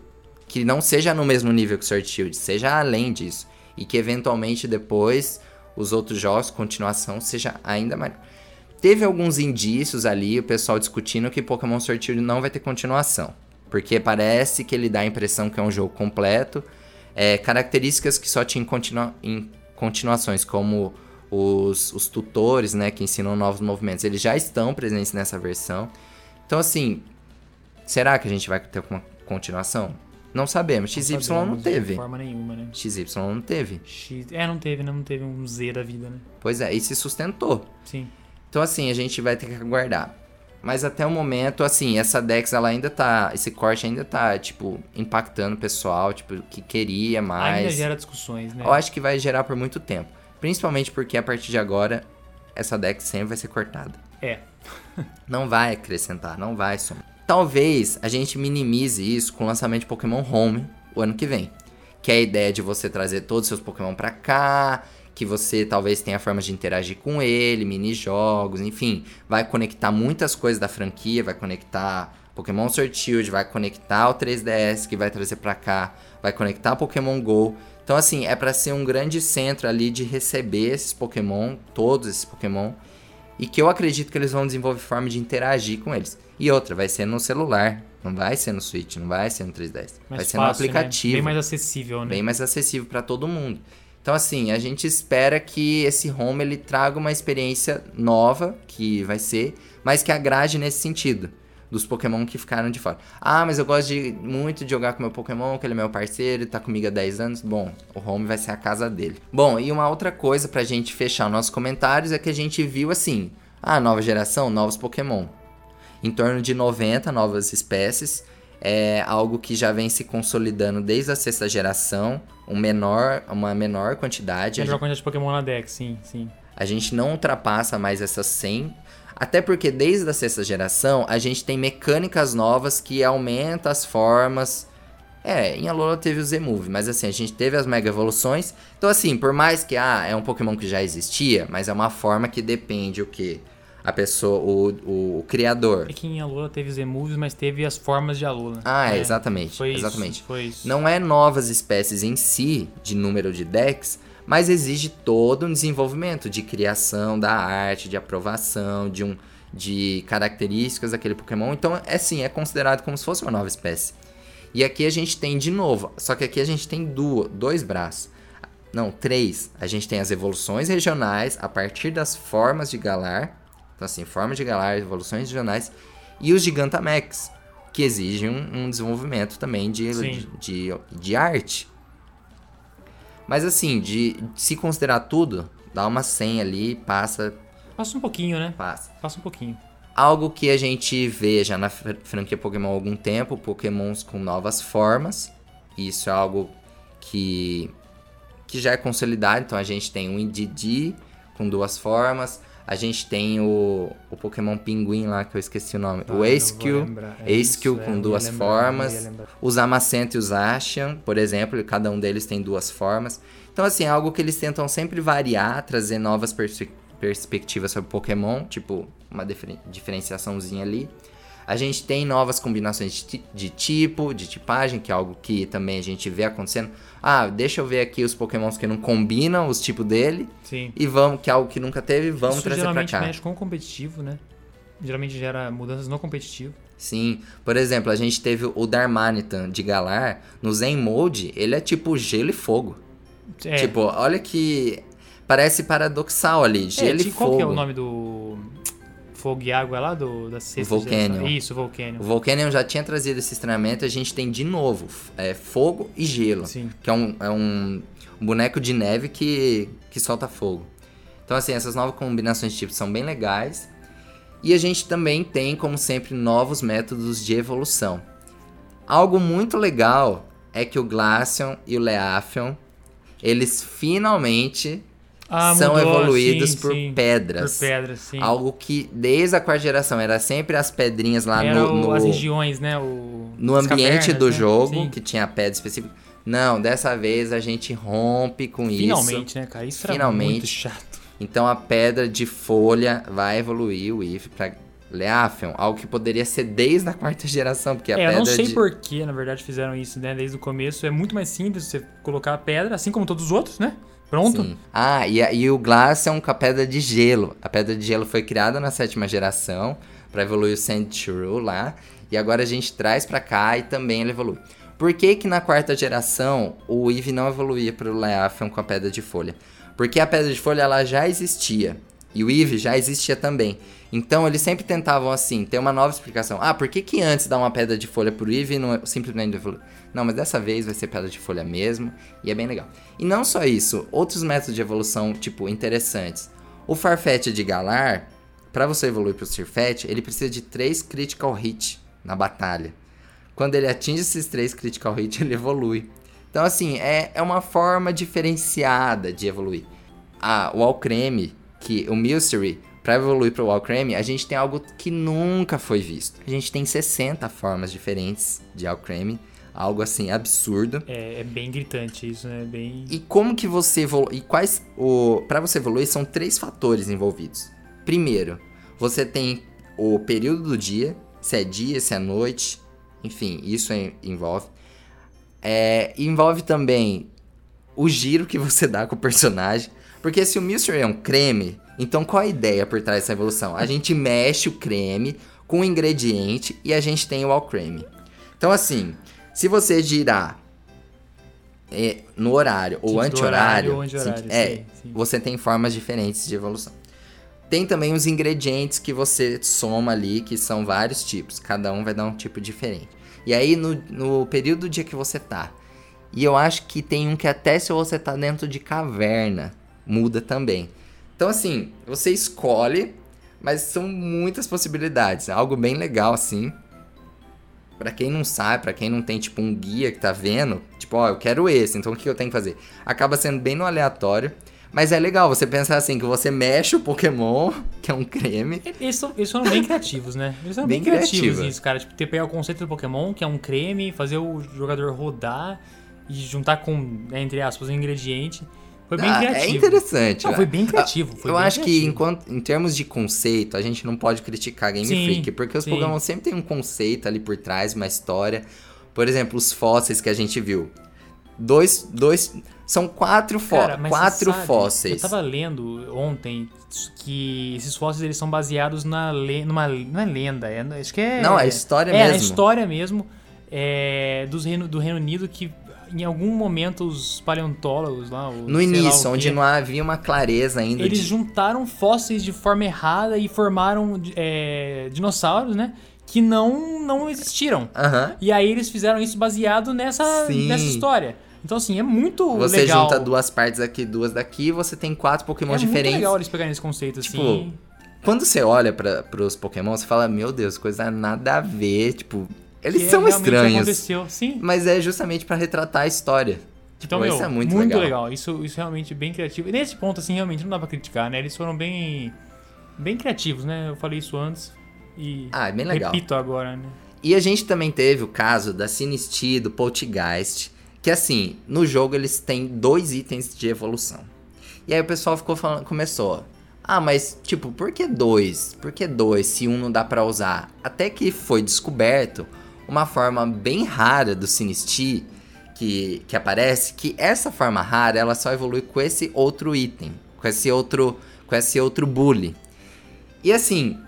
Que não seja no mesmo nível que o Sword Shield, seja além disso. E que eventualmente depois os outros jogos, continuação, seja ainda mais. Teve alguns indícios ali, o pessoal discutindo que Pokémon Sword Shield não vai ter continuação. Porque parece que ele dá a impressão que é um jogo completo. É, características que só tinha em, continua- em continuações, como os, os tutores, né, que ensinam novos movimentos, eles já estão presentes nessa versão. Então, assim, será que a gente vai ter uma continuação? Não sabemos. XY não sabemos De teve. forma nenhuma, né? XY não teve. X... É, não teve, né? Não teve um Z da vida, né? Pois é, e se sustentou. Sim. Então, assim, a gente vai ter que aguardar. Mas até o momento, assim, essa Dex, ela ainda tá. Esse corte ainda tá, tipo, impactando o pessoal, tipo, que queria mais. Ainda gera discussões, né? Eu acho que vai gerar por muito tempo. Principalmente porque a partir de agora, essa Dex sempre vai ser cortada. É. Não vai acrescentar, não vai somar. Talvez a gente minimize isso com o lançamento de Pokémon Home o ano que vem. Que é a ideia de você trazer todos os seus Pokémon pra cá, que você talvez tenha formas de interagir com ele, mini-jogos, enfim. Vai conectar muitas coisas da franquia, vai conectar Pokémon Sword Shield, vai conectar o 3DS que vai trazer pra cá, vai conectar Pokémon GO. Então assim, é pra ser um grande centro ali de receber esses Pokémon, todos esses Pokémon, e que eu acredito que eles vão desenvolver forma de interagir com eles. E outra, vai ser no celular, não vai ser no Switch, não vai ser no 3DS. Mais vai ser fácil, no né? aplicativo, Bem mais acessível, né? bem mais acessível para todo mundo. Então assim, a gente espera que esse home ele traga uma experiência nova, que vai ser, mas que agrade nesse sentido, dos Pokémon que ficaram de fora. Ah, mas eu gosto de, muito de jogar com meu Pokémon, que ele é meu parceiro, tá comigo há 10 anos. Bom, o home vai ser a casa dele. Bom, e uma outra coisa pra gente fechar nossos comentários é que a gente viu assim, a nova geração, novos Pokémon. Em torno de 90 novas espécies. É algo que já vem se consolidando desde a sexta geração, um menor, uma menor quantidade. Menor quantidade de Pokémon na Dex, sim, sim. A gente não ultrapassa mais essas 100 até porque desde a sexta geração a gente tem mecânicas novas que aumentam as formas. É, em Alola teve o Z-Move, mas assim, a gente teve as Mega Evoluções. Então assim, por mais que ah, é um Pokémon que já existia, mas é uma forma que depende o que? A pessoa, o, o, o, criador. É que em Alola teve Z-Moves, mas teve as formas de Alola. Ah, é, exatamente. Foi exatamente. Isso, foi isso. Não é novas espécies em si, de número de decks, mas exige todo um desenvolvimento de criação da arte, de aprovação, de um de características daquele Pokémon. Então, é sim, é considerado como se fosse uma nova espécie. E aqui a gente tem de novo, só que aqui a gente tem duas, dois braços. Não, três. A gente tem as evoluções regionais a partir das formas de Galar. Então, assim, formas de Galar, evoluções regionais. E os Gigantamax, que exigem um, um desenvolvimento também de, de, de, de arte. Mas assim, de, de se considerar tudo, dá uma 100 ali, passa. Passa um pouquinho, né? Passa. Passa um pouquinho. Algo que a gente vê já na franquia Pokémon há algum tempo, Pokémons com novas formas. Isso é algo que, que já é consolidado. Então a gente tem um Indeedee com duas formas. A gente tem o, o Pokémon Pinguim lá, que eu esqueci o nome. Ah, o Acekill. É com é, eu duas lembrar, formas. Os Amacento e os Ashian, por exemplo, cada um deles tem duas formas. Então, assim, é algo que eles tentam sempre variar, trazer novas perspe- perspectivas sobre Pokémon, tipo, uma diferen- diferenciaçãozinha ali. A gente tem novas combinações de, ti- de tipo, de tipagem, que é algo que também a gente vê acontecendo. Ah, deixa eu ver aqui os Pokémons que não combinam os tipos dele. Sim. E vamos, que é algo que nunca teve, vamos Isso trazer pra geralmente cá. mexe com o competitivo, né? Geralmente gera mudanças no competitivo. Sim, por exemplo, a gente teve o Darmanitan de Galar, no Zen Mode, ele é tipo gelo e fogo. É, Tipo, olha que parece paradoxal ali, é, gelo e ti- fogo. qual que é o nome do fogo e água lá do da sexta Volcanion. Isso, Volcanion. O Volcanion já tinha trazido esse treinamento, a gente tem de novo é, fogo e gelo, Sim. que é, um, é um, boneco de neve que, que solta fogo. Então, assim, essas novas combinações de tipos são bem legais. E a gente também tem, como sempre, novos métodos de evolução. Algo muito legal é que o Glaceon e o Leafeon, eles finalmente Ah, são mudou, evoluídos sim, por sim. pedras. Por pedras, sim. Algo que desde a quarta geração era sempre as pedrinhas lá Era no, no, as regiões, né? O, no ambiente cavernas, do né? jogo, Sim. que tinha pedra específica. Não, dessa vez a gente rompe com isso. Finalmente, né, cara? Isso Finalmente. muito chato. Então a pedra de folha vai evoluir o If pra Leafeon, algo que poderia ser desde a quarta geração, porque a é, eu pedra não sei de... por que, na verdade, fizeram isso, né? Desde o começo. É muito mais simples você colocar a pedra, assim como todos os outros, né? Pronto. Sim. Ah, e, e o Glaceon com a pedra de gelo. A pedra de gelo foi criada na sétima geração para evoluir o Sandshrew lá. E agora a gente traz pra cá e também ele evolui. Por que que na quarta geração o Eevee não evoluía pro Leafeon com a pedra de folha? Porque a pedra de folha ela já existia. E o Eevee já existia também. Então eles sempre tentavam assim, ter uma nova explicação. Ah, por que que antes dá uma pedra de folha pro Eevee e não simplesmente evolui? Não, mas dessa vez vai ser pedra de folha mesmo, e é bem legal. E não só isso, outros métodos de evolução, tipo, interessantes. O Farfetch de Galar, para você evoluir pro Sirfetch, ele precisa de 3 critical hit na batalha. Quando ele atinge esses 3 critical hit, ele evolui. Então, assim, é, é uma forma diferenciada de evoluir. Ah, o Alcreme, que o Milcery, para evoluir pro Alcreme, a gente tem algo que nunca foi visto. A gente tem 60 formas diferentes de Alcreme, algo assim absurdo. É, é bem gritante isso, né? Bem. E como que você evolui? E quais o para você evoluir são três fatores envolvidos. Primeiro, você tem o período do dia, se é dia, se é noite, enfim, isso envolve. É, envolve também o giro que você dá com o personagem, porque se o Mystery é um creme, então qual a ideia por trás dessa evolução? A gente mexe o creme com o ingrediente e a gente tem o all creme. Então assim, se você girar é, no horário ou anti-horário, é, sim, sim. você tem formas diferentes de evolução. Tem também os ingredientes que você soma ali, que são vários tipos. Cada um vai dar um tipo diferente. E aí, no, no período do dia que você tá. E eu acho que tem um que até se você tá dentro de caverna, muda também. Então, assim, você escolhe, mas são muitas possibilidades. É algo bem legal, assim. Pra quem não sabe, pra quem não tem, tipo, um guia que tá vendo, tipo, ó, eu quero esse, então o que eu tenho que fazer? Acaba sendo bem no aleatório. Mas é legal você pensar assim, que você mexe o Pokémon, que é um creme. Eles, são, eles foram bem criativos, né? Eles são bem, Bem criativos criativa. nisso, cara. Tipo, ter pegar o conceito do Pokémon, que é um creme, fazer o jogador rodar e juntar com, né, entre aspas, um ingrediente. Foi bem Ah, criativo. É interessante. Não, né? foi bem criativo. foi eu bem acho que criativo. enquanto, em termos de conceito, a gente não pode criticar Game Sim, Freak, porque os sim. Pokémon sempre tem um conceito ali por trás, uma história. Por exemplo, os fósseis que a gente viu. Dois, dois, são quatro, fó Cara, quatro sabe, fósseis. Eu tava lendo ontem que esses fósseis eles são baseados na le numa não é lenda, é, acho que é Não, é história é, mesmo. a história mesmo é, dos Reino, do Reino Unido que em algum momento os paleontólogos lá, os, No início, onde não havia uma clareza ainda eles de... juntaram fósseis de forma errada e formaram é, dinossauros, né? Que não, não existiram. Aham. E aí eles fizeram isso baseado nessa, Sim. nessa história. Então, assim, é muito Você legal. junta duas partes aqui, duas daqui, você tem quatro Pokémon é diferentes. muito legal eles pegarem esse conceito, Tipo, assim. Quando você olha para pros Pokémon, você fala, meu Deus, coisa nada a ver, tipo, eles que são realmente estranhos. aconteceu. Sim. Mas é justamente pra retratar a história. Tipo, Então, meu, isso é muito, muito, legal. legal. Isso, isso é realmente bem criativo. E nesse ponto, assim, realmente não dá pra criticar, né? Eles foram bem, bem criativos, né? Eu falei isso antes e Ah, é bem legal. repito agora, né? E a gente também teve o caso da Sinistee, do Poltergeist, que assim, no jogo eles têm dois itens de evolução. E aí o pessoal ficou falando, começou, ah, mas tipo, por que dois? Por que dois se um não dá pra usar? Até que foi descoberto uma forma bem rara do Sinistee que, que aparece, que essa forma rara ela só evolui com esse outro item, com esse outro, com esse outro bully. E assim,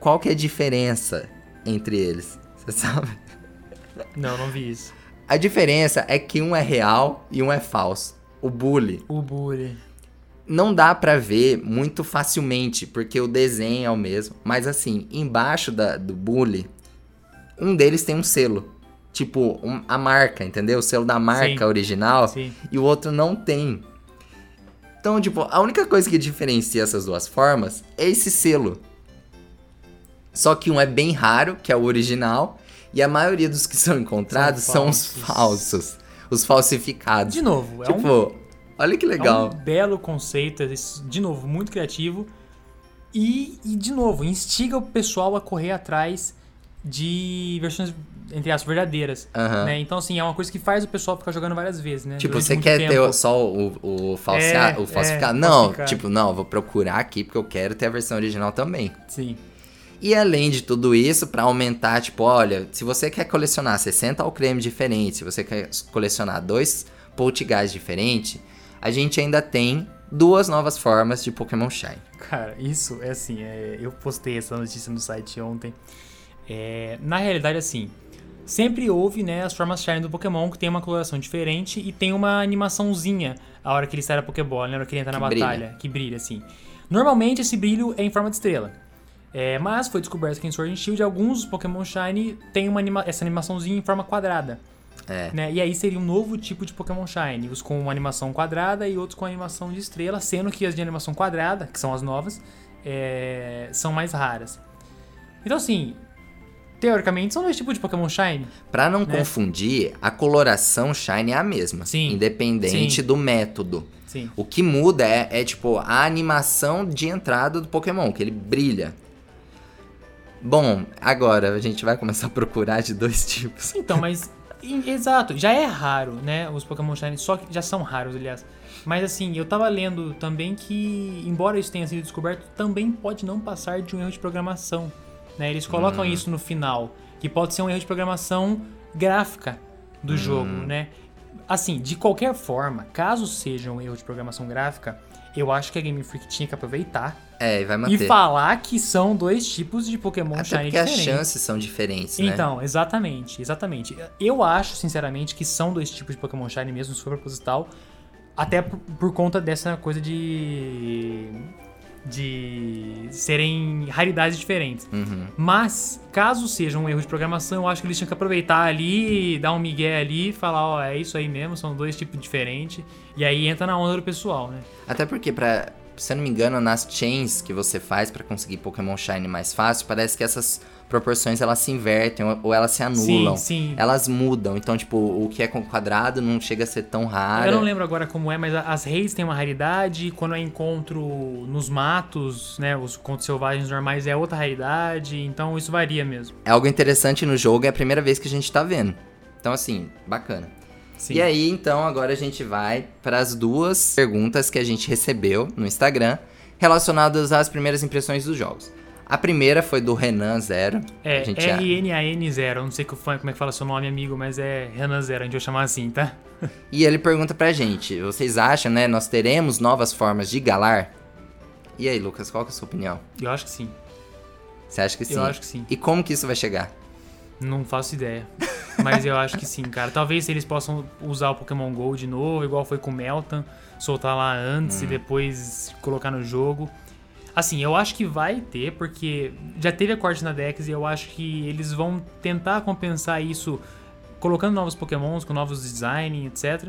qual que é a diferença entre eles? Você sabe? Não, não vi isso. A diferença é que um é real e um é falso. O bully O Bully. não dá pra ver muito facilmente, porque o desenho é o mesmo. Mas assim, embaixo da, do bully, um deles tem um selo. Tipo, um- a marca, entendeu? O selo da marca Sim. original. Sim. E o outro não tem. Então, tipo, a única coisa que diferencia essas duas formas é esse selo. Só que um é bem raro, que é o original, e a maioria dos que são encontrados São são, os falsos. os falsificados. De novo, é um tipo, olha que É legal. um belo conceito, de novo, muito criativo. E, e, de novo, instiga o pessoal a correr atrás de versões, entre as verdadeiras. Aham. né? Então, assim, é uma coisa que faz o pessoal ficar jogando várias vezes, né? Tipo, Durante você quer tempo. ter só o, o, falsia- É, o é, falsificado? não, falsificado. tipo, não, vou procurar aqui porque eu quero ter a versão original também. Sim. E além de tudo isso, pra aumentar, tipo, olha, se você quer colecionar 60 alcreme diferentes, se você quer colecionar dois poltergeist diferentes, a gente ainda tem duas novas formas de Pokémon Shine. Cara, isso é assim, é, eu postei essa notícia no site ontem. É, na realidade, assim, sempre houve né, as formas Shine do Pokémon que tem uma coloração diferente e tem uma animaçãozinha a hora que ele sai da Pokébola, né, a hora que ele entra na Que brilha. batalha, que brilha, assim. Normalmente esse brilho é em forma de estrela. É, mas foi descoberto que em Sword and Shield alguns Pokémon Shine tem uma anima- essa animaçãozinha em forma quadrada. É. né? E aí seria um novo tipo de Pokémon Shine, os com uma animação quadrada e outros com animação de estrela, sendo que as de animação quadrada, que são as novas, é, são mais raras. Então assim, teoricamente são dois tipos de Pokémon Shine. Pra não Né? confundir, a coloração Shine é a mesma, Sim. independente Sim. do método. Sim. O que muda é, é, tipo, a animação de entrada do Pokémon, que ele brilha. Bom, agora a gente vai começar a procurar de dois tipos. Então, mas exato, já é raro, né? Os Pokémon Shine só que já são raros, aliás. Mas assim, eu tava lendo também que, embora isso tenha sido descoberto, também pode não passar de um erro de programação. Né? Eles colocam isso no final, que pode ser um erro de programação gráfica do jogo, né? Assim, de qualquer forma, caso seja um erro de programação gráfica, eu acho que a Game Freak tinha que aproveitar É, e vai e manter. falar que são dois tipos de Pokémon Até Shine porque as diferentes. chances são diferentes, né? Então, exatamente, exatamente. Eu acho, sinceramente, que são dois tipos de Pokémon Shine mesmo, se for proposital. Até por, por conta dessa coisa de. De serem raridades diferentes. Uhum. Mas, caso seja um erro de programação, eu acho que eles tinham que aproveitar ali, dar um migué ali e falar, ó, é isso aí mesmo, são dois tipos diferentes. E aí entra na onda do pessoal, né? Até porque, pra, se eu não me engano, nas chains que você faz pra conseguir Pokémon Shine mais fácil, parece que essas proporções elas se invertem ou- elas se anulam. Sim, sim. Elas mudam. Então, tipo, o que é com quadrado não chega a ser tão raro. Eu não lembro agora como é, mas as reis têm uma raridade. Quando é encontro nos matos, né? Os contos selvagens normais é outra raridade. Então isso varia mesmo. É algo interessante no jogo, é a primeira vez que a gente tá vendo. Então, assim, bacana. Sim. E aí, então, agora a gente vai para as duas perguntas que a gente recebeu no Instagram relacionadas às primeiras impressões dos jogos. A primeira foi do Renan Zero. É RNAN0. Eu não sei como é que fala seu nome, amigo, mas é Renan Zero. A gente vai chamar assim, tá? E ele pergunta pra gente: vocês acham, né? Nós teremos novas formas de galar? E aí, Lucas, qual que é a sua opinião? Eu acho que sim. Você acha que sim? Eu acho que sim. E como que isso vai chegar? Não faço ideia. Mas eu acho que sim, cara. Talvez eles possam usar o Pokémon GO de novo, igual foi com o Meltan. Soltar lá antes e depois colocar no jogo. Assim, eu acho que vai ter, porque já teve a corte na Dex e eu acho que eles vão tentar compensar isso colocando novos Pokémons, com novos design, etc.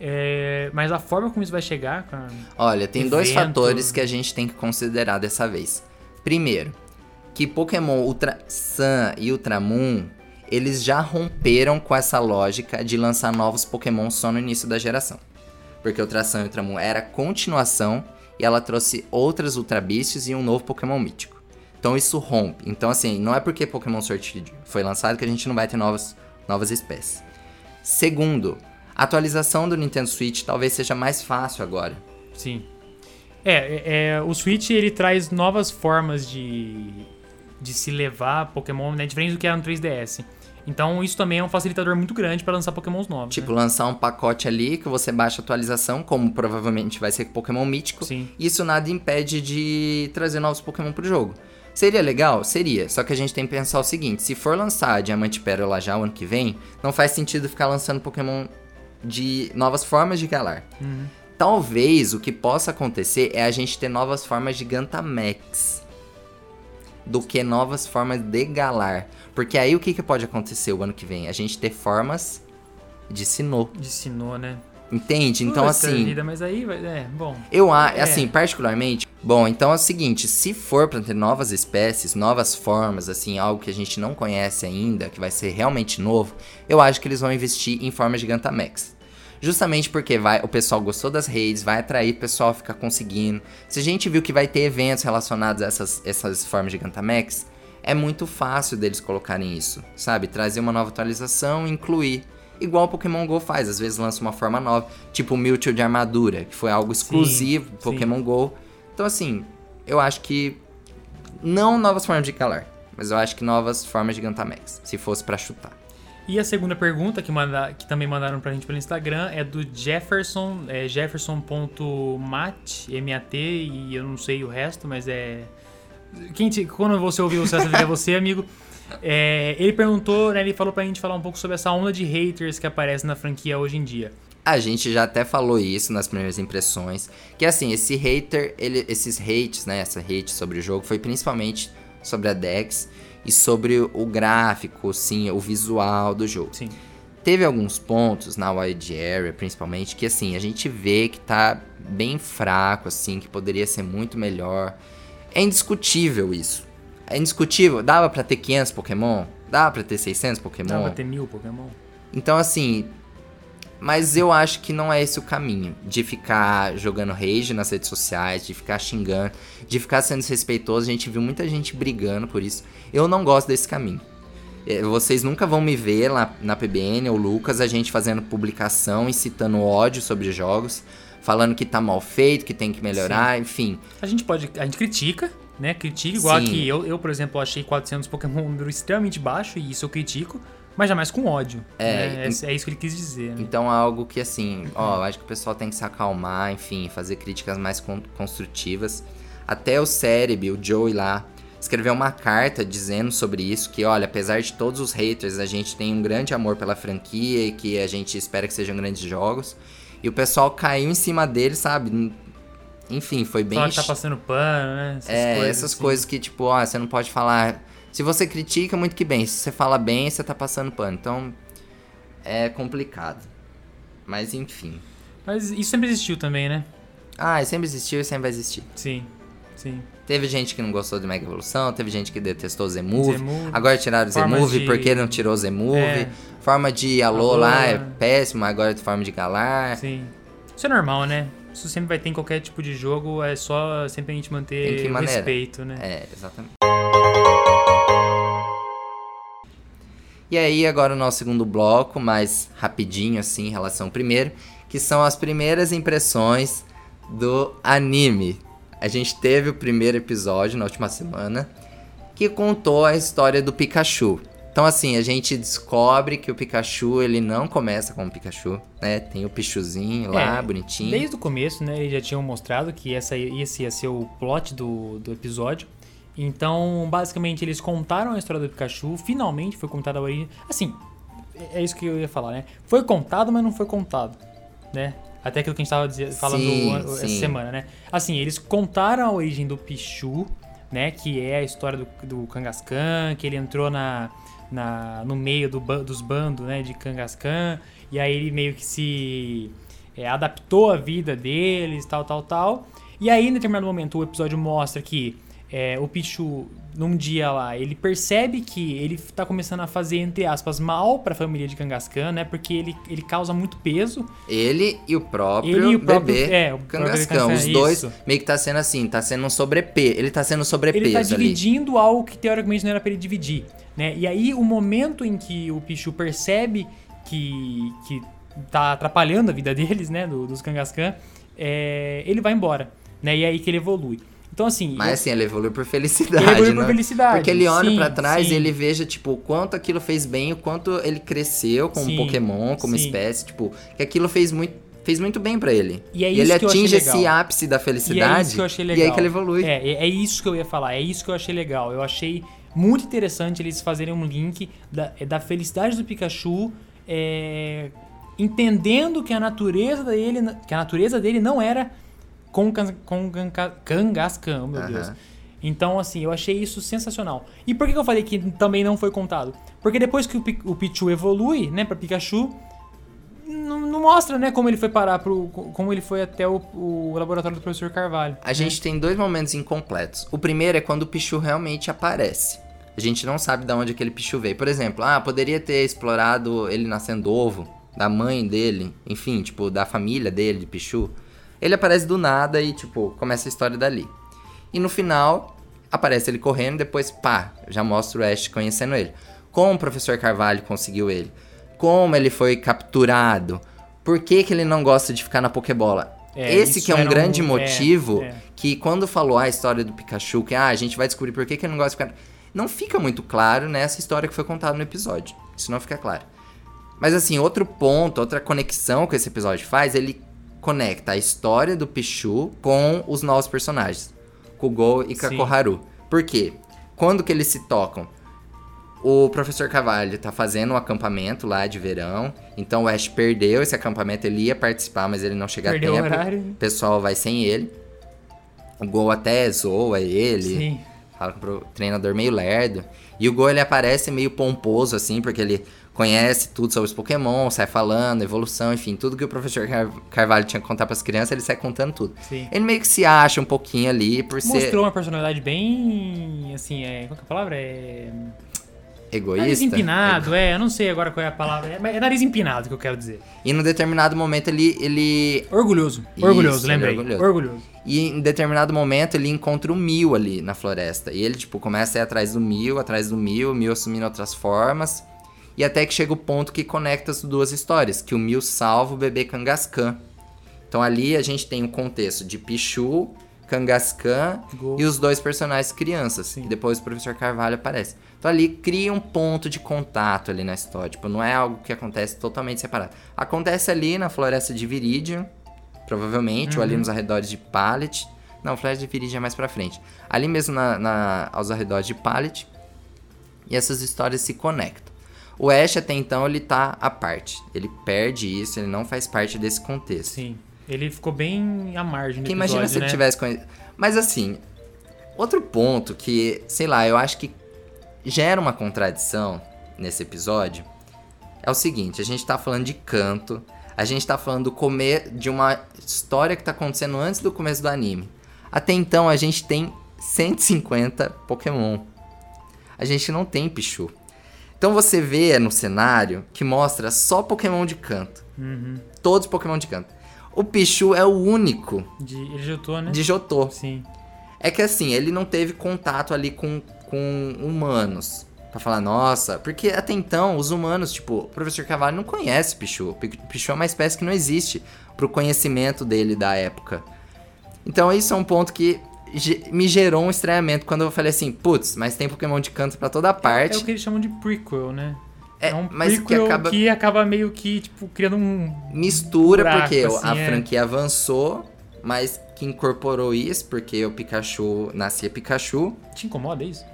É, mas a forma como isso vai chegar, cara. Olha, tem dois Evento. fatores que a gente tem que considerar dessa vez. Primeiro, que Pokémon Ultra Sun e Ultramoon, eles já romperam com essa lógica de lançar novos Pokémon só no início da geração. Porque Ultra Sun e Ultramoon era continuação e ela trouxe outras Ultra Beasts e um novo Pokémon mítico. Então isso rompe. Então assim, não é porque Pokémon Sword foi lançado que a gente não vai ter novas, novas espécies. Segundo, a atualização do Nintendo Switch talvez seja mais fácil agora. Sim. É, é, é, o Switch ele traz novas formas de, de se levar Pokémon, né? Diferente do que era no 3DS. Então isso também é um facilitador muito grande para lançar Pokémons novos. Tipo, né? lançar um pacote ali que você baixa a atualização, como provavelmente vai ser com Pokémon mítico. Sim. Isso nada impede de trazer novos Pokémon pro jogo. Seria legal? Seria. Só que a gente tem que pensar o seguinte: se for lançar Diamante Pérola já o ano que vem, não faz sentido ficar lançando Pokémon de novas formas de Galar. Uhum. Talvez o que possa acontecer é a gente ter novas formas de Gantamax do que novas formas de Galar. Porque aí o que, que pode acontecer o ano que vem? A gente ter formas de Sinnoh. De Sinnoh, né? Entende? Então, Puta assim, Vida, mas aí vai. É, bom. eu acho, É. assim, particularmente. Bom, então é o seguinte: se for pra ter novas espécies, novas formas, assim, algo que a gente não conhece ainda, que vai ser realmente novo, eu acho que eles vão investir em formas de Gantamax. Justamente porque vai, o pessoal gostou das redes, vai atrair o pessoal a ficar conseguindo. Se a gente viu que vai ter eventos relacionados a essas, essas formas de Gantamax, é muito fácil deles colocarem isso, sabe? Trazer uma nova atualização e incluir. Igual o Pokémon GO faz, às vezes lança uma forma nova, tipo o Mewtwo de armadura, que foi algo exclusivo do sim. Pokémon GO. Então, assim, eu acho que. Não novas formas de Galar, mas eu acho que novas formas de Gantamax, se fosse pra chutar. E a segunda pergunta que, manda, que também mandaram pra gente pelo Instagram é do Jefferson, é jefferson.mat, M-A-T, e eu não sei o resto, mas é. Quem te- quando você vai saber que é você, amigo. É, ele perguntou, né, ele falou pra gente falar um pouco sobre essa onda de haters que aparece na franquia hoje em dia. A gente já até falou isso nas primeiras impressões, que assim, esse hater, ele, esses hates, né, essa hate sobre o jogo foi principalmente sobre a Dex e sobre o gráfico, sim, o visual do jogo. Sim. Teve alguns pontos na wide area, principalmente, que assim, a gente vê que tá bem fraco, assim, que poderia ser muito melhor. É indiscutível isso. É indiscutível. Dava pra ter 500 Pokémon? Dava pra ter 600 Pokémon? Dá pra ter mil Pokémon? Então, assim. Mas eu acho que não é esse o caminho. De ficar jogando rage nas redes sociais, de ficar xingando, de ficar sendo desrespeitoso. A gente viu muita gente brigando por isso. Eu não gosto desse caminho. É, Vocês nunca vão me ver lá na PBN ou Lucas, a gente fazendo publicação, incitando ódio sobre jogos, falando que tá mal feito, que tem que melhorar, enfim. A gente pode. A gente critica, né? Critica, igual Sim. que eu, eu, por exemplo, achei 400 Pokémon um número extremamente baixo, e isso eu critico, mas jamais com ódio. É, né? é, é isso que ele quis dizer, né? Então é algo que, assim, ó, eu acho que o pessoal tem que se acalmar, enfim, fazer críticas mais con- construtivas. Até o Cérebro, o Joey lá, escreveu uma carta dizendo sobre isso, que, olha, apesar de todos os haters, a gente tem um grande amor pela franquia e que a gente espera que sejam grandes jogos. E o pessoal caiu em cima dele, sabe? enfim, foi bem. Fala que tá passando pano, né? Essas é, coisas, essas assim. coisas que, tipo, ó, você não pode falar. Se você critica, muito que bem. Se você fala bem, você tá passando pano. Então, é complicado. Mas, enfim. Mas isso sempre existiu também, né? Ah, sempre existiu e sempre vai existir. Sim, sim. Teve gente que não gostou do Mega Evolução, teve gente que detestou o Z-Move. Z-Move. Agora tiraram Z-Move, de- por que não tirou o Z-Move? É. Forma de alô, Alô, lá é péssimo, agora é forma de galar. Sim. Isso é normal, né? Isso sempre vai ter em qualquer tipo de jogo, é só sempre a gente manter o respeito, né? É, exatamente. E aí, agora o nosso segundo bloco, mais rapidinho assim, em relação ao primeiro, que são as primeiras impressões do anime. A gente teve o primeiro episódio na última semana, que contou a história do Pikachu. Então, assim, a gente descobre que o Pikachu, ele não começa como Pikachu, né? Tem o Pichuzinho lá, É, bonitinho. Desde o começo, né, eles já tinham mostrado que essa, esse ia ser o plot do, do episódio. Então, basicamente, eles contaram a história do Pikachu. Finalmente foi contada a origem. Assim, é é isso que eu ia falar, né? Foi contado, mas não foi contado, né? Até aquilo que a gente tava falando Sim, essa sim. semana, né? Assim, eles contaram a origem do Pichu, né? Que é a história do, do Kangaskhan, que ele entrou na, na, no meio do, dos bandos, né? De Kangaskhan. E aí ele meio que se é, adaptou à vida deles, tal, tal, tal. E aí, em determinado momento, o episódio mostra que é, o Pichu, num dia lá, ele percebe que ele tá começando a fazer, entre aspas, mal pra família de Kangaskhan, né? Porque ele, ele causa muito peso. Ele e o próprio Ele e o próprio- bebê é, o próprio Kangaskhan. Os dois isso. meio que tá sendo assim, tá sendo um sobrepeso. Ele tá sendo sobrepeso Ele tá ali. dividindo algo que teoricamente não era pra ele dividir, né? E aí, o momento em que o Pichu percebe que, que tá atrapalhando a vida deles, né? do- dos Kangaskhan, é, ele vai embora, né? E é aí que ele evolui. Então, assim... Mas eu- assim, ele evoluiu por felicidade, Ele evoluiu por né? felicidade, Porque ele olha pra trás sim. e ele veja, tipo, o quanto aquilo fez bem, o quanto ele cresceu como Sim, Pokémon, como sim. espécie, tipo, que aquilo fez muito, fez muito bem pra ele. E é ele eu achei atinge esse ápice da E é felicidade. isso que eu achei E legal. aí que ele evolui. É, é, é isso que eu ia falar. É isso que eu achei legal. Eu achei muito interessante eles fazerem um link da, é, da felicidade do Pikachu, é, entendendo que a natureza dele, que a natureza dele não era com, com Kangaskhan, oh, meu. Deus. Então, assim, eu achei isso sensacional. E por que eu falei que também não foi contado? Porque depois que o, o Pichu evolui, né, pra Pikachu, não, mostra, né, como ele foi parar pro. como ele foi até o, o laboratório do professor Carvalho. A gente tem dois momentos incompletos. O primeiro é quando o Pichu realmente aparece. A gente não sabe de onde aquele Pichu veio. Por exemplo, ah, poderia ter explorado ele nascendo ovo, da mãe dele, enfim, tipo, da família dele, de Pichu. Ele aparece do nada e, tipo, começa a história dali. E no final, aparece ele correndo, depois, pá, já mostra o Ash conhecendo ele. Como o professor Carvalho conseguiu ele? Como ele foi capturado? Por que, que ele não gosta de ficar na Pokébola? É, Esse que é um era um- grande é, motivo é. que quando falou a história do Pikachu, que ah, a gente vai descobrir por que, que ele não gosta de ficar. Não fica muito claro nessa história que foi contada no episódio. Isso não fica claro. Mas assim, outro ponto, outra conexão que esse episódio faz, ele conecta a história do Pichu com os novos personagens. Kugou e. Kakoharu. Por quê? Quando que eles se tocam? O professor Carvalho tá fazendo um acampamento lá de verão. Então o Ash perdeu esse acampamento, ele ia participar, mas ele não chega Perdeu a o tempo. horário. O pessoal vai sem ele. O Gol até zoa ele. Sim. Fala pro treinador meio lerdo. E o Gol ele aparece meio pomposo, assim, porque ele conhece tudo sobre os Pokémon, sai falando, evolução, enfim, tudo que o professor Car- Carvalho tinha que contar pras crianças, ele sai contando tudo. Sim. Ele meio que se acha um pouquinho ali por ser Mostrou uma personalidade bem. Assim, é. Qual que é a palavra? É. egoísta. Nariz empinado, é. Eu não sei agora qual é a palavra. É, mas é nariz empinado que eu quero dizer. E num determinado momento ele, ele. Orgulhoso. Isso, Orgulhoso, é lembrei. orgulhoso. orgulhoso. E em determinado momento ele encontra o Mil ali na floresta. E ele, tipo, começa a ir atrás do Mil, atrás do Mil, o Mil assumindo outras formas. E até que chega o ponto que conecta as duas histórias, que o Mil salva o bebê Kangaskhan. Então ali a gente tem um contexto de Pichu, Kangaskhan e os dois personagens crianças. Sim. E depois o professor Carvalho aparece. Então ali cria um ponto de contato ali na história. Tipo, não é algo que acontece totalmente separado. Acontece ali na floresta de Viridian, provavelmente, ou ali nos arredores de Pallet. Não, floresta de Viridian é mais pra frente. Ali mesmo na, na- aos arredores de Pallet. E essas histórias se conectam. O Ash até então ele tá à parte. Ele perde isso, ele não faz parte desse contexto. Sim. Ele ficou bem à margem do Que episódio, imagina se né? ele tivesse conhecido. Mas assim, outro ponto que, sei lá, eu acho que gera uma contradição nesse episódio é o seguinte: a gente tá falando de canto, a gente tá falando de uma história que tá acontecendo antes do começo do anime. Até então a gente tem 150 Pokémon. A gente não tem Pichu. Então você vê no cenário que mostra só Pokémon de canto. Uhum. Todos Pokémon de canto. O Pichu é o único De, ele juntou, né? de Jotô. Sim. É que assim, ele não teve contato ali com, com humanos. Pra falar, nossa, porque até então os humanos, tipo, o professor Carvalho não conhece Pichu. Pi- Pichu é uma espécie que não existe pro conhecimento dele da época. Então isso é um ponto que me gerou um estranhamento quando eu falei assim, putz, mas tem Pokémon de canto pra toda É parte. o que eles chamam de prequel, né? É, um mas que prequel acaba que acaba meio que, tipo, criando um... mistura buraco, porque assim, a é. franquia avançou, mas que incorporou isso porque o Pikachu nascia Pikachu. Te incomoda isso?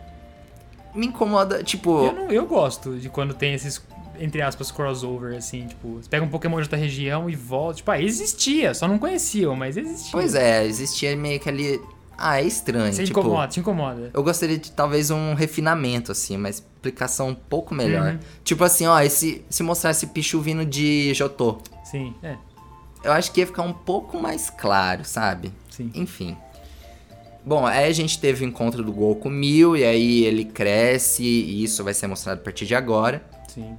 Me incomoda, tipo, Eu, não, eu gosto de quando tem esses, entre aspas, crossover, assim, tipo, você pega um Pokémon de outra região e volta. Tipo, ah, existia, só não conheciam, mas existia. Pois é, existia meio que ali. Ah, é estranho. Você tipo, incomoda, te incomoda. eu gostaria de talvez um refinamento, assim, uma explicação um pouco melhor. Uhum. Tipo assim, ó, esse, se mostrar esse Pichu vindo de Jotô, Sim, é, eu acho que ia ficar um pouco mais claro, sabe? sim. Enfim. Bom, aí a gente teve o encontro do Gol com o Mil, e aí ele cresce, e isso vai ser mostrado a partir de agora. Sim.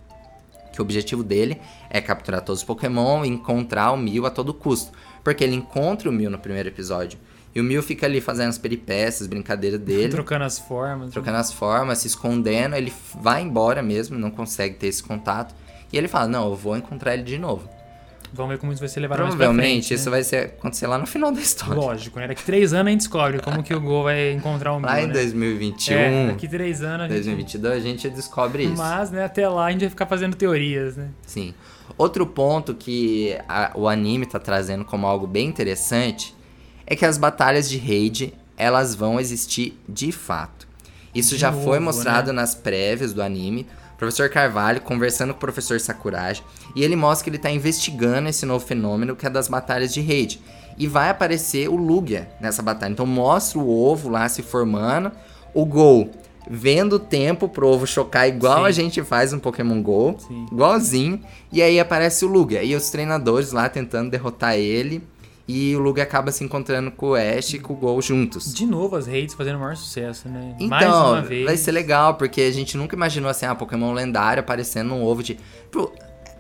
que o objetivo dele é capturar todos os Pokémon e encontrar o Mew a todo custo. Porque ele encontra o Mew no primeiro episódio. E o Mew fica ali fazendo as peripécias, brincadeiras dele, Trocando as formas. trocando as formas, se escondendo. Ele vai embora mesmo, não consegue ter esse contato. E ele fala: Não, eu vou encontrar ele de novo. Vamos ver como isso vai ser levado Provavelmente frente, isso né? vai ser, acontecer lá no final da história. Lógico, né? Daqui três anos a gente descobre como que o Gol vai encontrar o Mew, Lá em né? 2021, É, daqui três anos a gente... 2022, a gente descobre isso. Mas, né, até lá a gente vai ficar fazendo teorias, né? Sim. Outro ponto que a- o anime tá trazendo como algo bem interessante é que as batalhas de raid, elas vão existir de fato. Isso De já novo, foi mostrado né? nas prévias do anime. O professor Carvalho conversando com o professor Sakuragi e ele mostra que ele tá investigando esse novo fenômeno que é das batalhas de raid. E vai aparecer o Lugia nessa batalha. Então mostra o ovo lá se formando, o Gol vendo o tempo pro ovo chocar igual Sim. a gente faz no Pokémon GO. Sim. Igualzinho. E aí aparece o Lugia. E os treinadores lá tentando derrotar ele. E o Lugia acaba se encontrando com o Ash e com o Gol juntos. De novo as raids fazendo o maior sucesso, né? Mais Então, uma vez. vai ser legal, porque a gente nunca imaginou assim, ah, Pokémon lendário aparecendo num ovo de. Pô,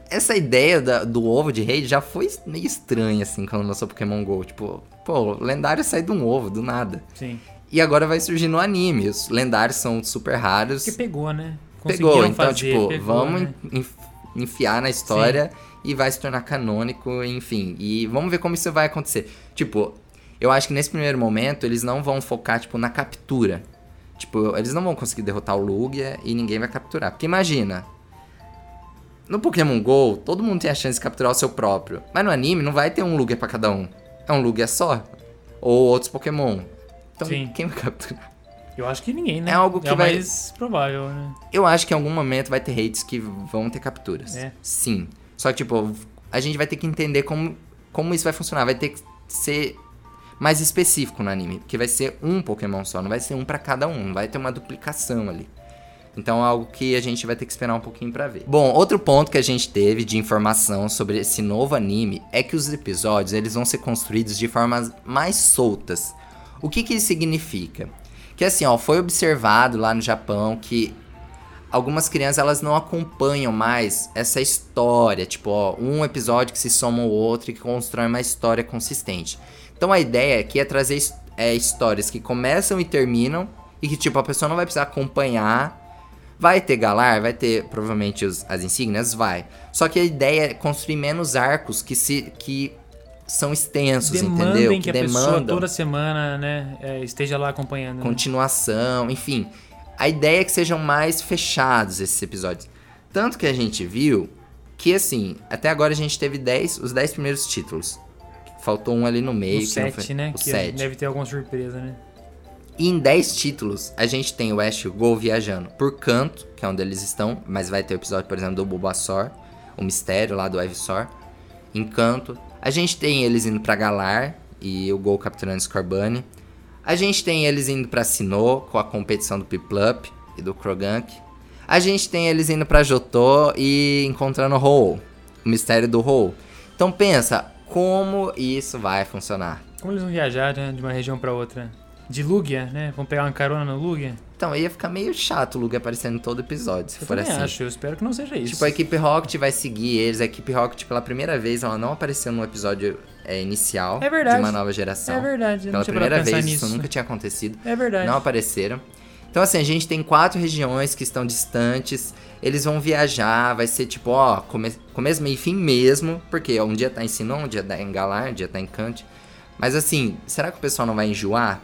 essa ideia da- do ovo de raid já foi meio estranha, assim, quando lançou Pokémon GO. Tipo, pô, lendário sai de um ovo, do nada. Sim. E agora vai surgir no anime. Os lendários são super raros. Porque pegou, né? Pegou, então, fazer, tipo, pegou, vamos né? enf- enfiar na história e vai se tornar canônico, enfim. E vamos ver como isso vai acontecer. Tipo, eu acho que nesse primeiro momento eles não vão focar, tipo, na captura. Tipo, eles não vão conseguir derrotar o Lugia e ninguém vai capturar. Porque imagina, no Pokémon GO, todo mundo tem a chance de capturar o seu próprio. Mas no anime não vai ter um Lugia pra cada um. É um Lugia só. Ou outros Pokémon. Então, Sim. quem vai capturar? Eu acho que ninguém, né? É algo que o vai- mais provável, né? Eu acho que em algum momento vai ter hates que vão ter capturas. É. Sim. Só que, tipo, a gente vai ter que entender como, como isso vai funcionar. Vai ter que ser mais específico no anime. Porque vai ser um Pokémon só, não vai ser um pra cada um. Vai ter uma duplicação ali. Então é algo que a gente vai ter que esperar um pouquinho pra ver. Bom, outro ponto que a gente teve de informação sobre esse novo anime é que os episódios eles vão ser construídos de formas mais soltas. O que que isso significa? Que assim, ó, foi observado lá no Japão que algumas crianças elas não acompanham mais essa história, tipo, ó, um episódio que se soma ao outro e que constrói uma história consistente. Então a ideia aqui é trazer é, histórias que começam e terminam e que tipo a pessoa não vai precisar acompanhar. Vai ter Galar, vai ter provavelmente os- as insígnias, vai. Só que a ideia é construir menos arcos que se que são extensos, Demandem entendeu? que a pessoa toda semana, né, é, esteja lá acompanhando. né? continuação, enfim. A ideia é que sejam mais fechados esses episódios. Tanto que a gente viu que, assim, até agora a gente teve 10, os 10 primeiros títulos. Faltou um ali no meio. O que não 7, foi- né? O que 7. deve ter alguma surpresa, né? E em 10 títulos, a gente tem o Ash e o Gol viajando por canto, que é onde eles estão, mas vai ter o episódio, por exemplo, do Bulbasaur, o mistério lá do Ivysaur. Encanto. A gente tem eles indo pra Galar e o Gol capturando Scorbunny. A gente tem eles indo pra Sinnoh com a competição do Piplup e do Krogank. A gente tem eles indo pra Jotô e encontrando o o mistério do Hole. Então pensa, como isso vai funcionar? Como eles vão viajar né, de uma região pra outra? De Lugia, né? Vão pegar uma carona no Lugia? Então, ia ficar meio chato o Lugia aparecendo em todo episódio, se Eu for assim. acho, eu espero que não seja isso. Tipo, a equipe Rocket vai seguir eles. A equipe Rocket, pela primeira vez, ela não apareceu no episódio é, inicial É verdade. de uma nova geração. É verdade, eu Pela primeira vez, pensar isso nisso. nunca tinha acontecido. É verdade. Não apareceram. Então, assim, a gente tem quatro regiões que estão distantes. Eles vão viajar, vai ser tipo, ó, come começo, meio e fim mesmo. Porque um dia tá em Sinon, um dia tá em Galar, um dia tá em Kant. Mas assim, será que o pessoal não vai enjoar?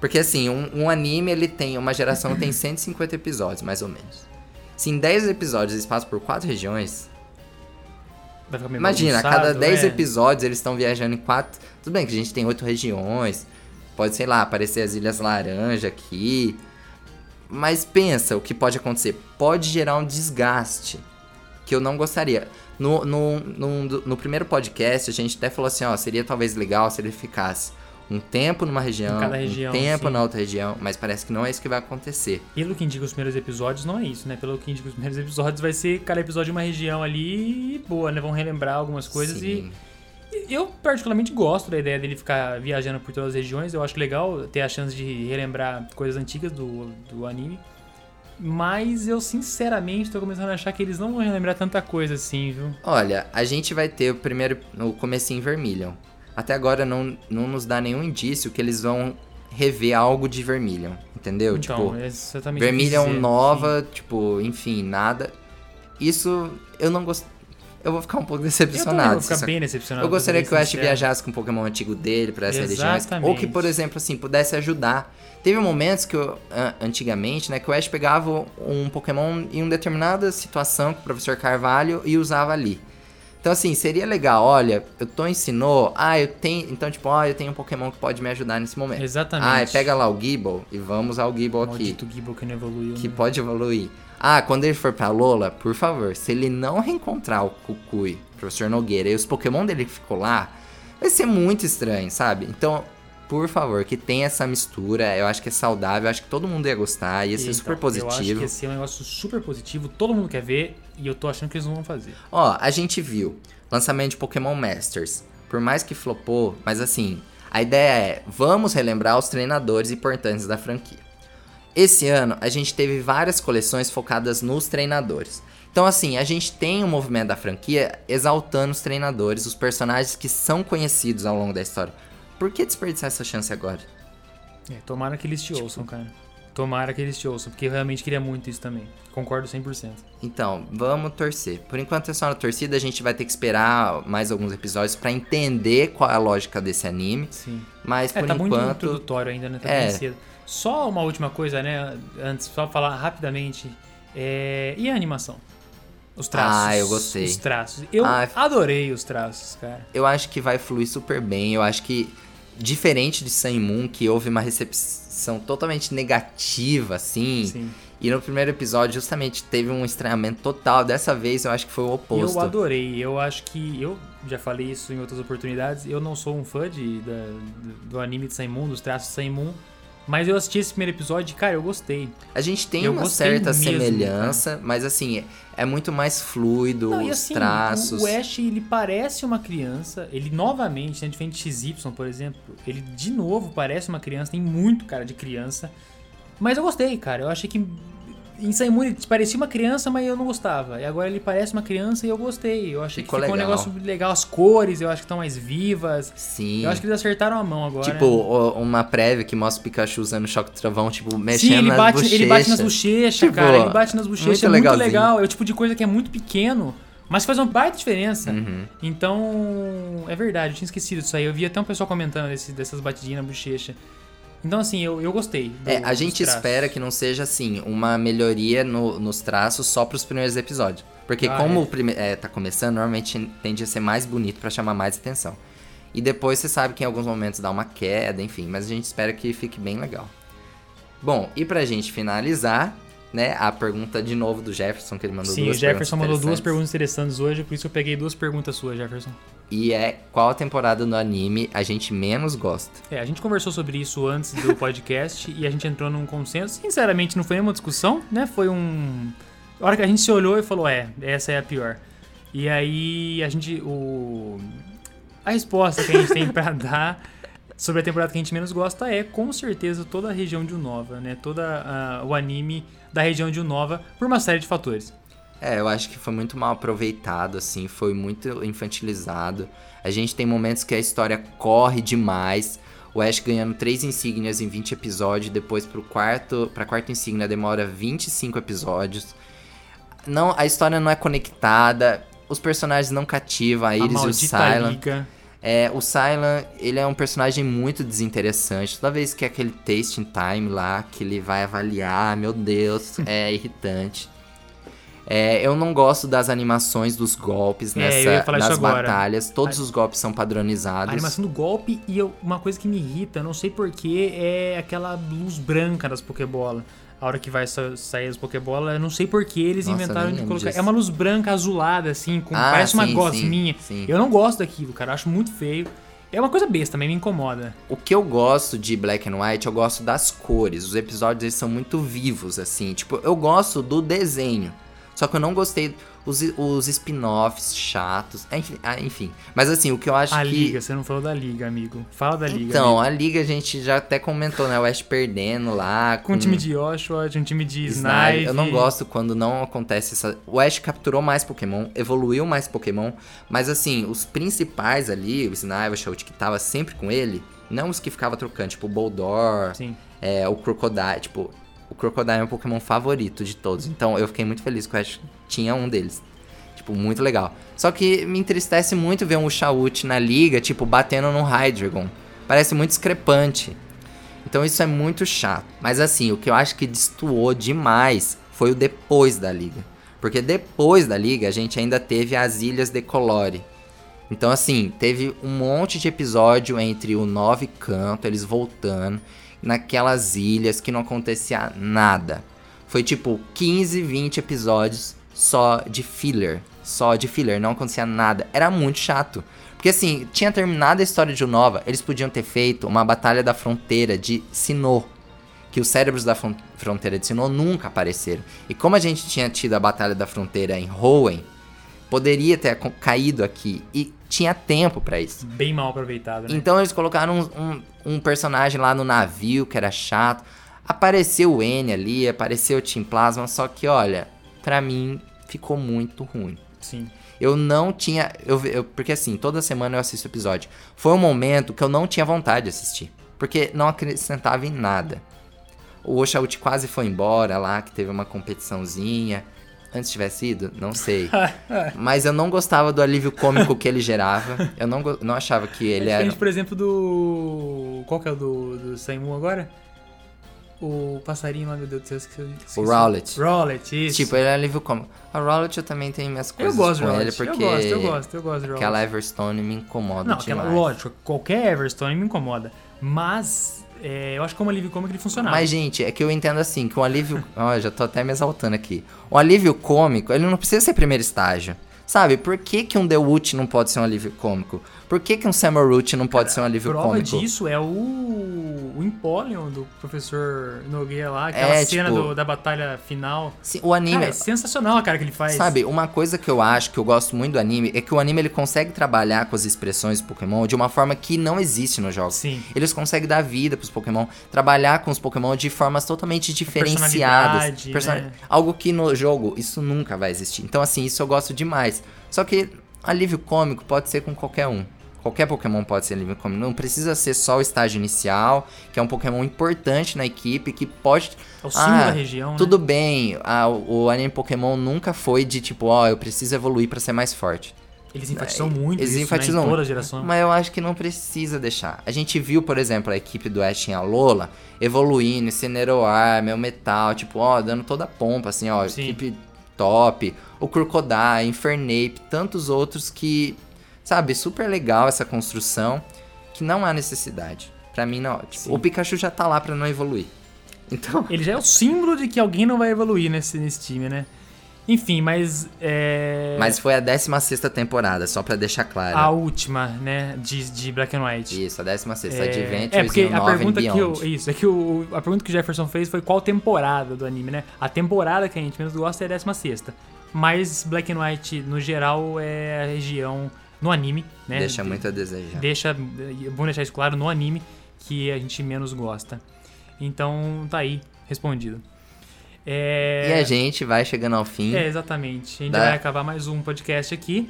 Porque assim, um, um anime, ele tem, uma geração tem 150 episódios, mais ou menos. Se em 10 episódios eles passam por quatro regiões, Imagina, a cada bagunçado, 10 é. episódios eles estão viajando em quatro. Tudo bem que a gente tem oito regiões. Pode, sei lá, aparecer as Ilhas Laranja aqui. Mas pensa o que pode acontecer. Pode gerar um desgaste. Que eu não gostaria. No, no, no, no primeiro podcast, a gente até falou assim: ó, seria talvez legal se ele ficasse um tempo numa região, região, um tempo sim. na outra região. Mas parece que não é isso que vai acontecer. Pelo que indica os primeiros episódios, não é isso, né? Pelo que indica os primeiros episódios, vai ser cada episódio de uma região ali e boa, né? Vão relembrar algumas coisas Sim. e eu particularmente gosto da ideia dele ficar viajando por todas as regiões. Eu acho legal ter a chance de relembrar coisas antigas do, do anime. Mas eu sinceramente tô começando a achar que eles não vão relembrar tanta coisa assim, viu? Olha, a gente vai ter o primeiro, o comecinho Vermilion. Até agora não, não nos dá nenhum indício que eles vão rever algo de Vermilion, entendeu? então, tipo, é Vermilion dizer, nova, tipo, enfim, nada. Isso eu não gosto. Eu vou ficar um pouco sim. Eu decepcionado. vou ficar bem decepcionado. eu gostaria que o Ash viajasse com o Pokémon antigo dele pra essas regiões. Ou que, por exemplo, assim, pudesse ajudar. Teve momentos que, eu, an- antigamente, né, que o Ash pegava um Pokémon em uma determinada situação com o professor Carvalho e usava ali. Então, assim, seria legal, olha, eu tô ensinou, ah, eu tenho, então, tipo, ó, eu tenho um Pokémon que pode me ajudar nesse momento. Exatamente. Ah, pega lá o Gible e vamos ao Gible aqui Maldito Gible que não evoluiu. que né? pode evoluir. Ah, quando ele for pra Lola, por favor, se ele não reencontrar o Kukui, professor Nogueira, e os Pokémon dele que ficou lá, vai ser muito estranho, sabe? Então, por favor, que tenha essa mistura, eu acho que é saudável, eu acho que todo mundo ia gostar, ia ser Então, super Eu acho positivo. que esse é um negócio super positivo, todo mundo quer ver, e eu tô achando que eles não vão fazer. Ó, a gente viu lançamento de Pokémon Masters. Por mais que flopou, mas assim, a ideia é, vamos relembrar os treinadores importantes da franquia. Esse ano a gente teve várias coleções focadas nos treinadores. Então assim, a gente tem um movimento da franquia exaltando os treinadores, os personagens que são conhecidos ao longo da história. Por que desperdiçar essa chance agora? É, tomara que eles te Tipo ouçam, cara. Tomara que eles te ouçam, porque eu realmente queria muito isso também. Concordo 100%. Então, vamos torcer. Por enquanto é só na torcida, a gente vai ter que esperar mais alguns episódios pra entender qual é a lógica desse anime. Sim. Mas É, por tá muito enquanto, introdutório ainda, né? Tá É. cedo. Só uma última coisa, né? Antes, só falar rapidamente. É... E a animação? Os traços. Ah, eu gostei. Os traços. Eu Ah, adorei os traços, cara. eu acho que vai fluir super bem. Eu acho que, diferente de Sun Moon, que houve uma recepção totalmente negativa, assim. Sim. E no primeiro episódio, justamente, teve um estranhamento total. Dessa vez, eu acho que foi o oposto. Eu adorei. Eu acho que. Eu já falei isso em outras oportunidades. Eu não sou um fã de, da- do, anime de Saimon, dos traços de Saimon. Mas eu assisti esse primeiro episódio e, cara, eu gostei. A gente tem Eu uma certa mesmo, semelhança, mas assim, é muito mais fluido, Não, os assim, traços. o, o Ash, ele parece uma criança. Ele novamente, né, diferente de XY, por exemplo, ele de novo parece uma criança, tem muito cara de criança. Mas eu gostei, cara. Eu achei que em Saimon ele parecia uma criança, mas eu não gostava. E agora ele parece uma criança e eu gostei. Eu achei Ficou que ficou um legal. negócio legal. As cores, eu acho que estão mais vivas. Sim. Eu acho que eles acertaram a mão agora. Tipo, uma prévia que mostra o Pikachu usando o choque do trovão, tipo, mexendo Sim, ele nas bate, bochechas. ele bate nas bochechas, Tipo, cara. Ele bate nas bochechas. muito é muito legal. É o tipo de coisa que é muito pequeno, mas faz uma baita diferença. Uhum. Então, é verdade, eu tinha esquecido disso aí. Eu vi até um pessoal comentando desse- dessas batidinhas na bochecha. Então, assim, eu, eu gostei. do- É, a gente espera que não seja assim, uma melhoria no- nos traços só pros primeiros episódios. Porque Ah, como é. o prime é, tá começando, normalmente tende a ser mais bonito pra chamar mais atenção. E depois você sabe que em alguns momentos dá uma queda, enfim, mas a gente espera que fique bem legal. Bom, e pra gente finalizar, né, a pergunta de novo do Jefferson, que ele mandou Sim, o duas Jefferson mandou duas perguntas interessantes hoje, por isso eu peguei duas perguntas suas, Jefferson. E é qual temporada do anime a gente menos gosta? É, a gente conversou sobre isso antes do podcast e a gente entrou num consenso. Sinceramente, não foi nenhuma discussão, né? Foi um. A hora que a gente se olhou e falou, é, essa é a pior. E aí a gente. O... A resposta que a gente tem pra dar sobre a temporada que a gente menos gosta é, com certeza, toda a região de Unova, né? Toda a- o anime da região de Unova, por uma série de fatores. É, eu acho que foi muito mal aproveitado, assim, foi muito infantilizado. A gente tem momentos que a história corre demais. O Ash ganhando três insígnias em 20 episódios, depois pro quarto, pra quarta insígnia demora 25 episódios. Não, a história não é conectada, os personagens não cativam, a a Iris e o Silent. liga. É, o Silent, ele é um personagem muito desinteressante. Toda vez que é aquele tasting time lá, que ele vai avaliar, meu Deus, é irritante. É, eu não gosto das animações dos golpes É, nessa, falar nas batalhas. Todos os golpes são A padronizados. animação do golpe e eu- uma coisa que me irrita, não sei porquê, é aquela luz branca das Pokébola. A hora que vai sa- sair as Pokébola, eu não sei porquê eles Nossa, inventaram de colocar. disso. É uma luz branca azulada, assim, com, Ah, parece uma sim, gosminha. sim, sim. Eu não gosto daquilo, cara. Eu acho muito feio. É uma coisa besta, também me incomoda. O que eu gosto de Black and White, eu gosto das cores. Os episódios eles são muito vivos, assim. Tipo, eu gosto do desenho. Só que eu não gostei os, os spin-offs chatos. Enfim, ah, enfim. Mas assim, o que eu acho A que. liga, você não falou da liga, amigo. Fala da liga. Então, amigo. a liga a gente já até comentou, né? O Ash perdendo lá. Com o time de Joshua, de um time de. Snipe. Eu não gosto quando não acontece essa. O Ash capturou mais Pokémon, evoluiu mais Pokémon, mas assim, os principais ali, o Snipe, o Shout, que tava sempre com ele, não os que ficava trocando, tipo o Boldor, Sim. é, o Crocodile, tipo, o Crocodile é o Pokémon favorito de todos. Então eu fiquei muito feliz que o Ash tinha um deles. Tipo, muito legal. Só que me entristece muito ver um Ushawute na liga, tipo, batendo no Hydreigon. Parece muito discrepante. Então isso é muito chato. Mas assim, o que eu acho que destoou demais foi o depois da liga. Porque depois da liga a gente ainda teve as Ilhas de Colore. Então assim, teve um monte de episódio entre o Nove Canto, eles voltando, naquelas ilhas que não acontecia nada. Foi tipo 15, 20 episódios só de filler. Só de filler, não acontecia nada. Era muito chato. Porque assim, tinha terminado a história de Unova, eles podiam ter feito uma batalha da fronteira de Sinnoh. Que os cérebros da fron- fronteira de Sinnoh nunca apareceram. E como a gente tinha tido a batalha da fronteira em Hoenn, poderia ter caído aqui. E tinha tempo pra isso. Bem mal aproveitado, né? Então eles colocaram um, um- um personagem lá no navio que era chato. Apareceu o N ali, apareceu o Team Plasma, só que olha, pra mim ficou muito ruim. Sim. Eu não tinha. Eu, eu- porque assim, toda semana eu assisto episódio. Foi um momento que eu não tinha vontade de assistir. Porque não acrescentava em nada. O Oshawott quase foi embora lá, que teve uma competiçãozinha. Antes tivesse ido? Não sei. Mas eu não gostava do alívio cômico que ele gerava. Eu não, não achava que ele é era. por exemplo, do. Qual que é o do, do Saimu agora? O passarinho lá, meu Deus do céu, esqueci. esqueci. O Rowlet. Rowlet, isso. Tipo, ele é alívio cômico. A Rowlet eu também tenho minhas eu coisas gosto do com ele, porque Eu gosto, eu gosto, eu gosto do Rowlet. aquela Everstone me incomoda Não, demais. aquela, lógico, qualquer Everstone me incomoda. Mas é, eu acho que como alívio cômico ele funcionava. Mas, gente, é que eu entendo assim, que um alívio... Ó, já tô até me exaltando aqui. Um alívio cômico, ele não precisa ser primeiro estágio. Sabe, por que, que um Dewut não pode ser um alívio cômico? Por que, que um Samurut não pode ser um alívio Prova cômico? disso é o, o Empoleon do professor Nogueira lá, aquela É, cena tipo- do- da batalha final. Sim, o anime... Cara, é sensacional a cara que ele faz. Sabe, uma coisa que eu acho que eu gosto muito do anime é que o anime ele consegue trabalhar com as expressões do Pokémon de uma forma que não existe no jogo. Sim. Eles conseguem dar vida pros Pokémon, trabalhar com os Pokémon de formas totalmente diferenciadas. Person- né? Algo que no jogo isso nunca vai existir. Então, assim, isso eu gosto demais. Só que alívio cômico pode ser com qualquer um. Qualquer Pokémon pode ser alívio cômico. Não precisa ser só o estágio inicial, que é um Pokémon importante na equipe, que pode. É o símbolo Ah, da região, né? Tudo bem, ah, o, o anime Pokémon nunca foi de tipo, ó, eu preciso evoluir pra ser mais forte. Eles enfatizam muito Eles isso, enfatizam né, em muito. toda a geração. Mas eu acho que não precisa deixar. A gente viu, por exemplo, a equipe do Ash em Alola evoluindo, Incineroar, meu metal, tipo, ó, dando toda a pompa, assim, ó, Sim. equipe top, o Crocodile, Infernape, tantos outros que, sabe, super legal essa construção, que não há necessidade. Pra mim, não. Tipo, o Pikachu já tá lá pra não evoluir. Então, Ele já é o símbolo de que alguém não vai evoluir nesse, nesse time, né? Enfim, mas. É... mas foi a 16 temporada, só pra deixar claro. A última, né? De, de Black and White. Isso, a 16 É, Adventures é porque a 9 pergunta que o, isso, é que o, a pergunta que o Jefferson fez foi qual temporada do anime, né? A temporada que a gente menos gosta é a 16 Mas Black and White, no geral, é a região no anime, né? Deixa De- muito a desejar. Deixa, é bom deixar isso claro, no anime, que a gente menos gosta. Então, tá aí, respondido. É... E a gente vai chegando ao fim. É, exatamente. A gente Da- vai acabar mais um podcast aqui.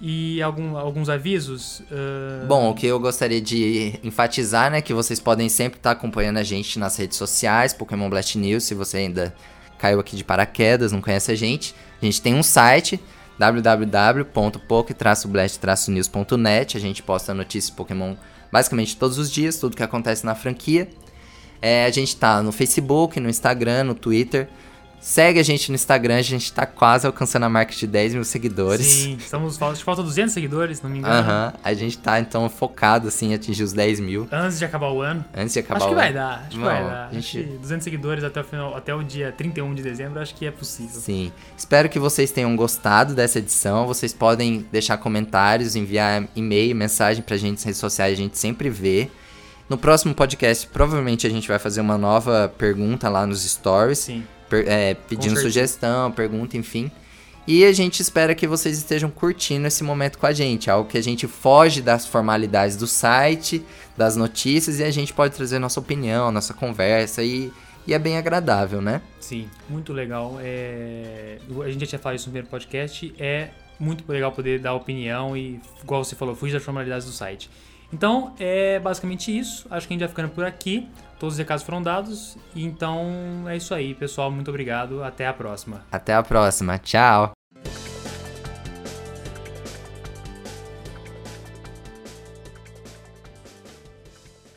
E algum, alguns avisos. ah, Bom, o que eu gostaria de enfatizar, né, que vocês podem sempre estar acompanhando a gente nas redes sociais, Pokémon Blast News, se você ainda caiu aqui de paraquedas, não conhece a gente. A gente tem um site, www.poke-blast-news.net, a gente posta notícias Pokémon basicamente todos os dias, tudo que acontece na franquia. É, a gente tá no Facebook, no Instagram, no Twitter. Segue a gente no Instagram, a gente tá quase alcançando a marca de 10 mil seguidores. Sim, estamos, falta, falta 200 seguidores, se não me engano. Aham, a gente tá então focado assim em atingir os 10 mil Antes de acabar o ano. antes de acabar acho que o vai ano. dar, acho que Não, vai dar. gente- Acho que 200 seguidores até o, final, até o dia 31 de dezembro, acho que é possível. Sim. Espero que vocês tenham gostado dessa edição. Vocês podem deixar comentários, enviar e-mail, mensagem pra gente nas redes sociais, a gente sempre vê. No próximo podcast, provavelmente a gente vai fazer uma nova pergunta lá nos stories, Sim. Per- é, pedindo sugestão, pergunta, enfim. E a gente espera que vocês estejam curtindo esse momento com a gente, algo que a gente foge das formalidades do site, das notícias, e a gente pode trazer nossa opinião, nossa conversa, e, e é bem agradável, né? Sim, muito legal. É... A gente já tinha falado isso no primeiro podcast. É muito legal poder dar opinião e, igual você falou, fugir das formalidades do site. Então, é basicamente isso. Acho que a gente vai ficando por aqui. Todos os recados foram dados. Então, é isso aí, pessoal. Muito obrigado. Até a próxima. Até a próxima, tchau!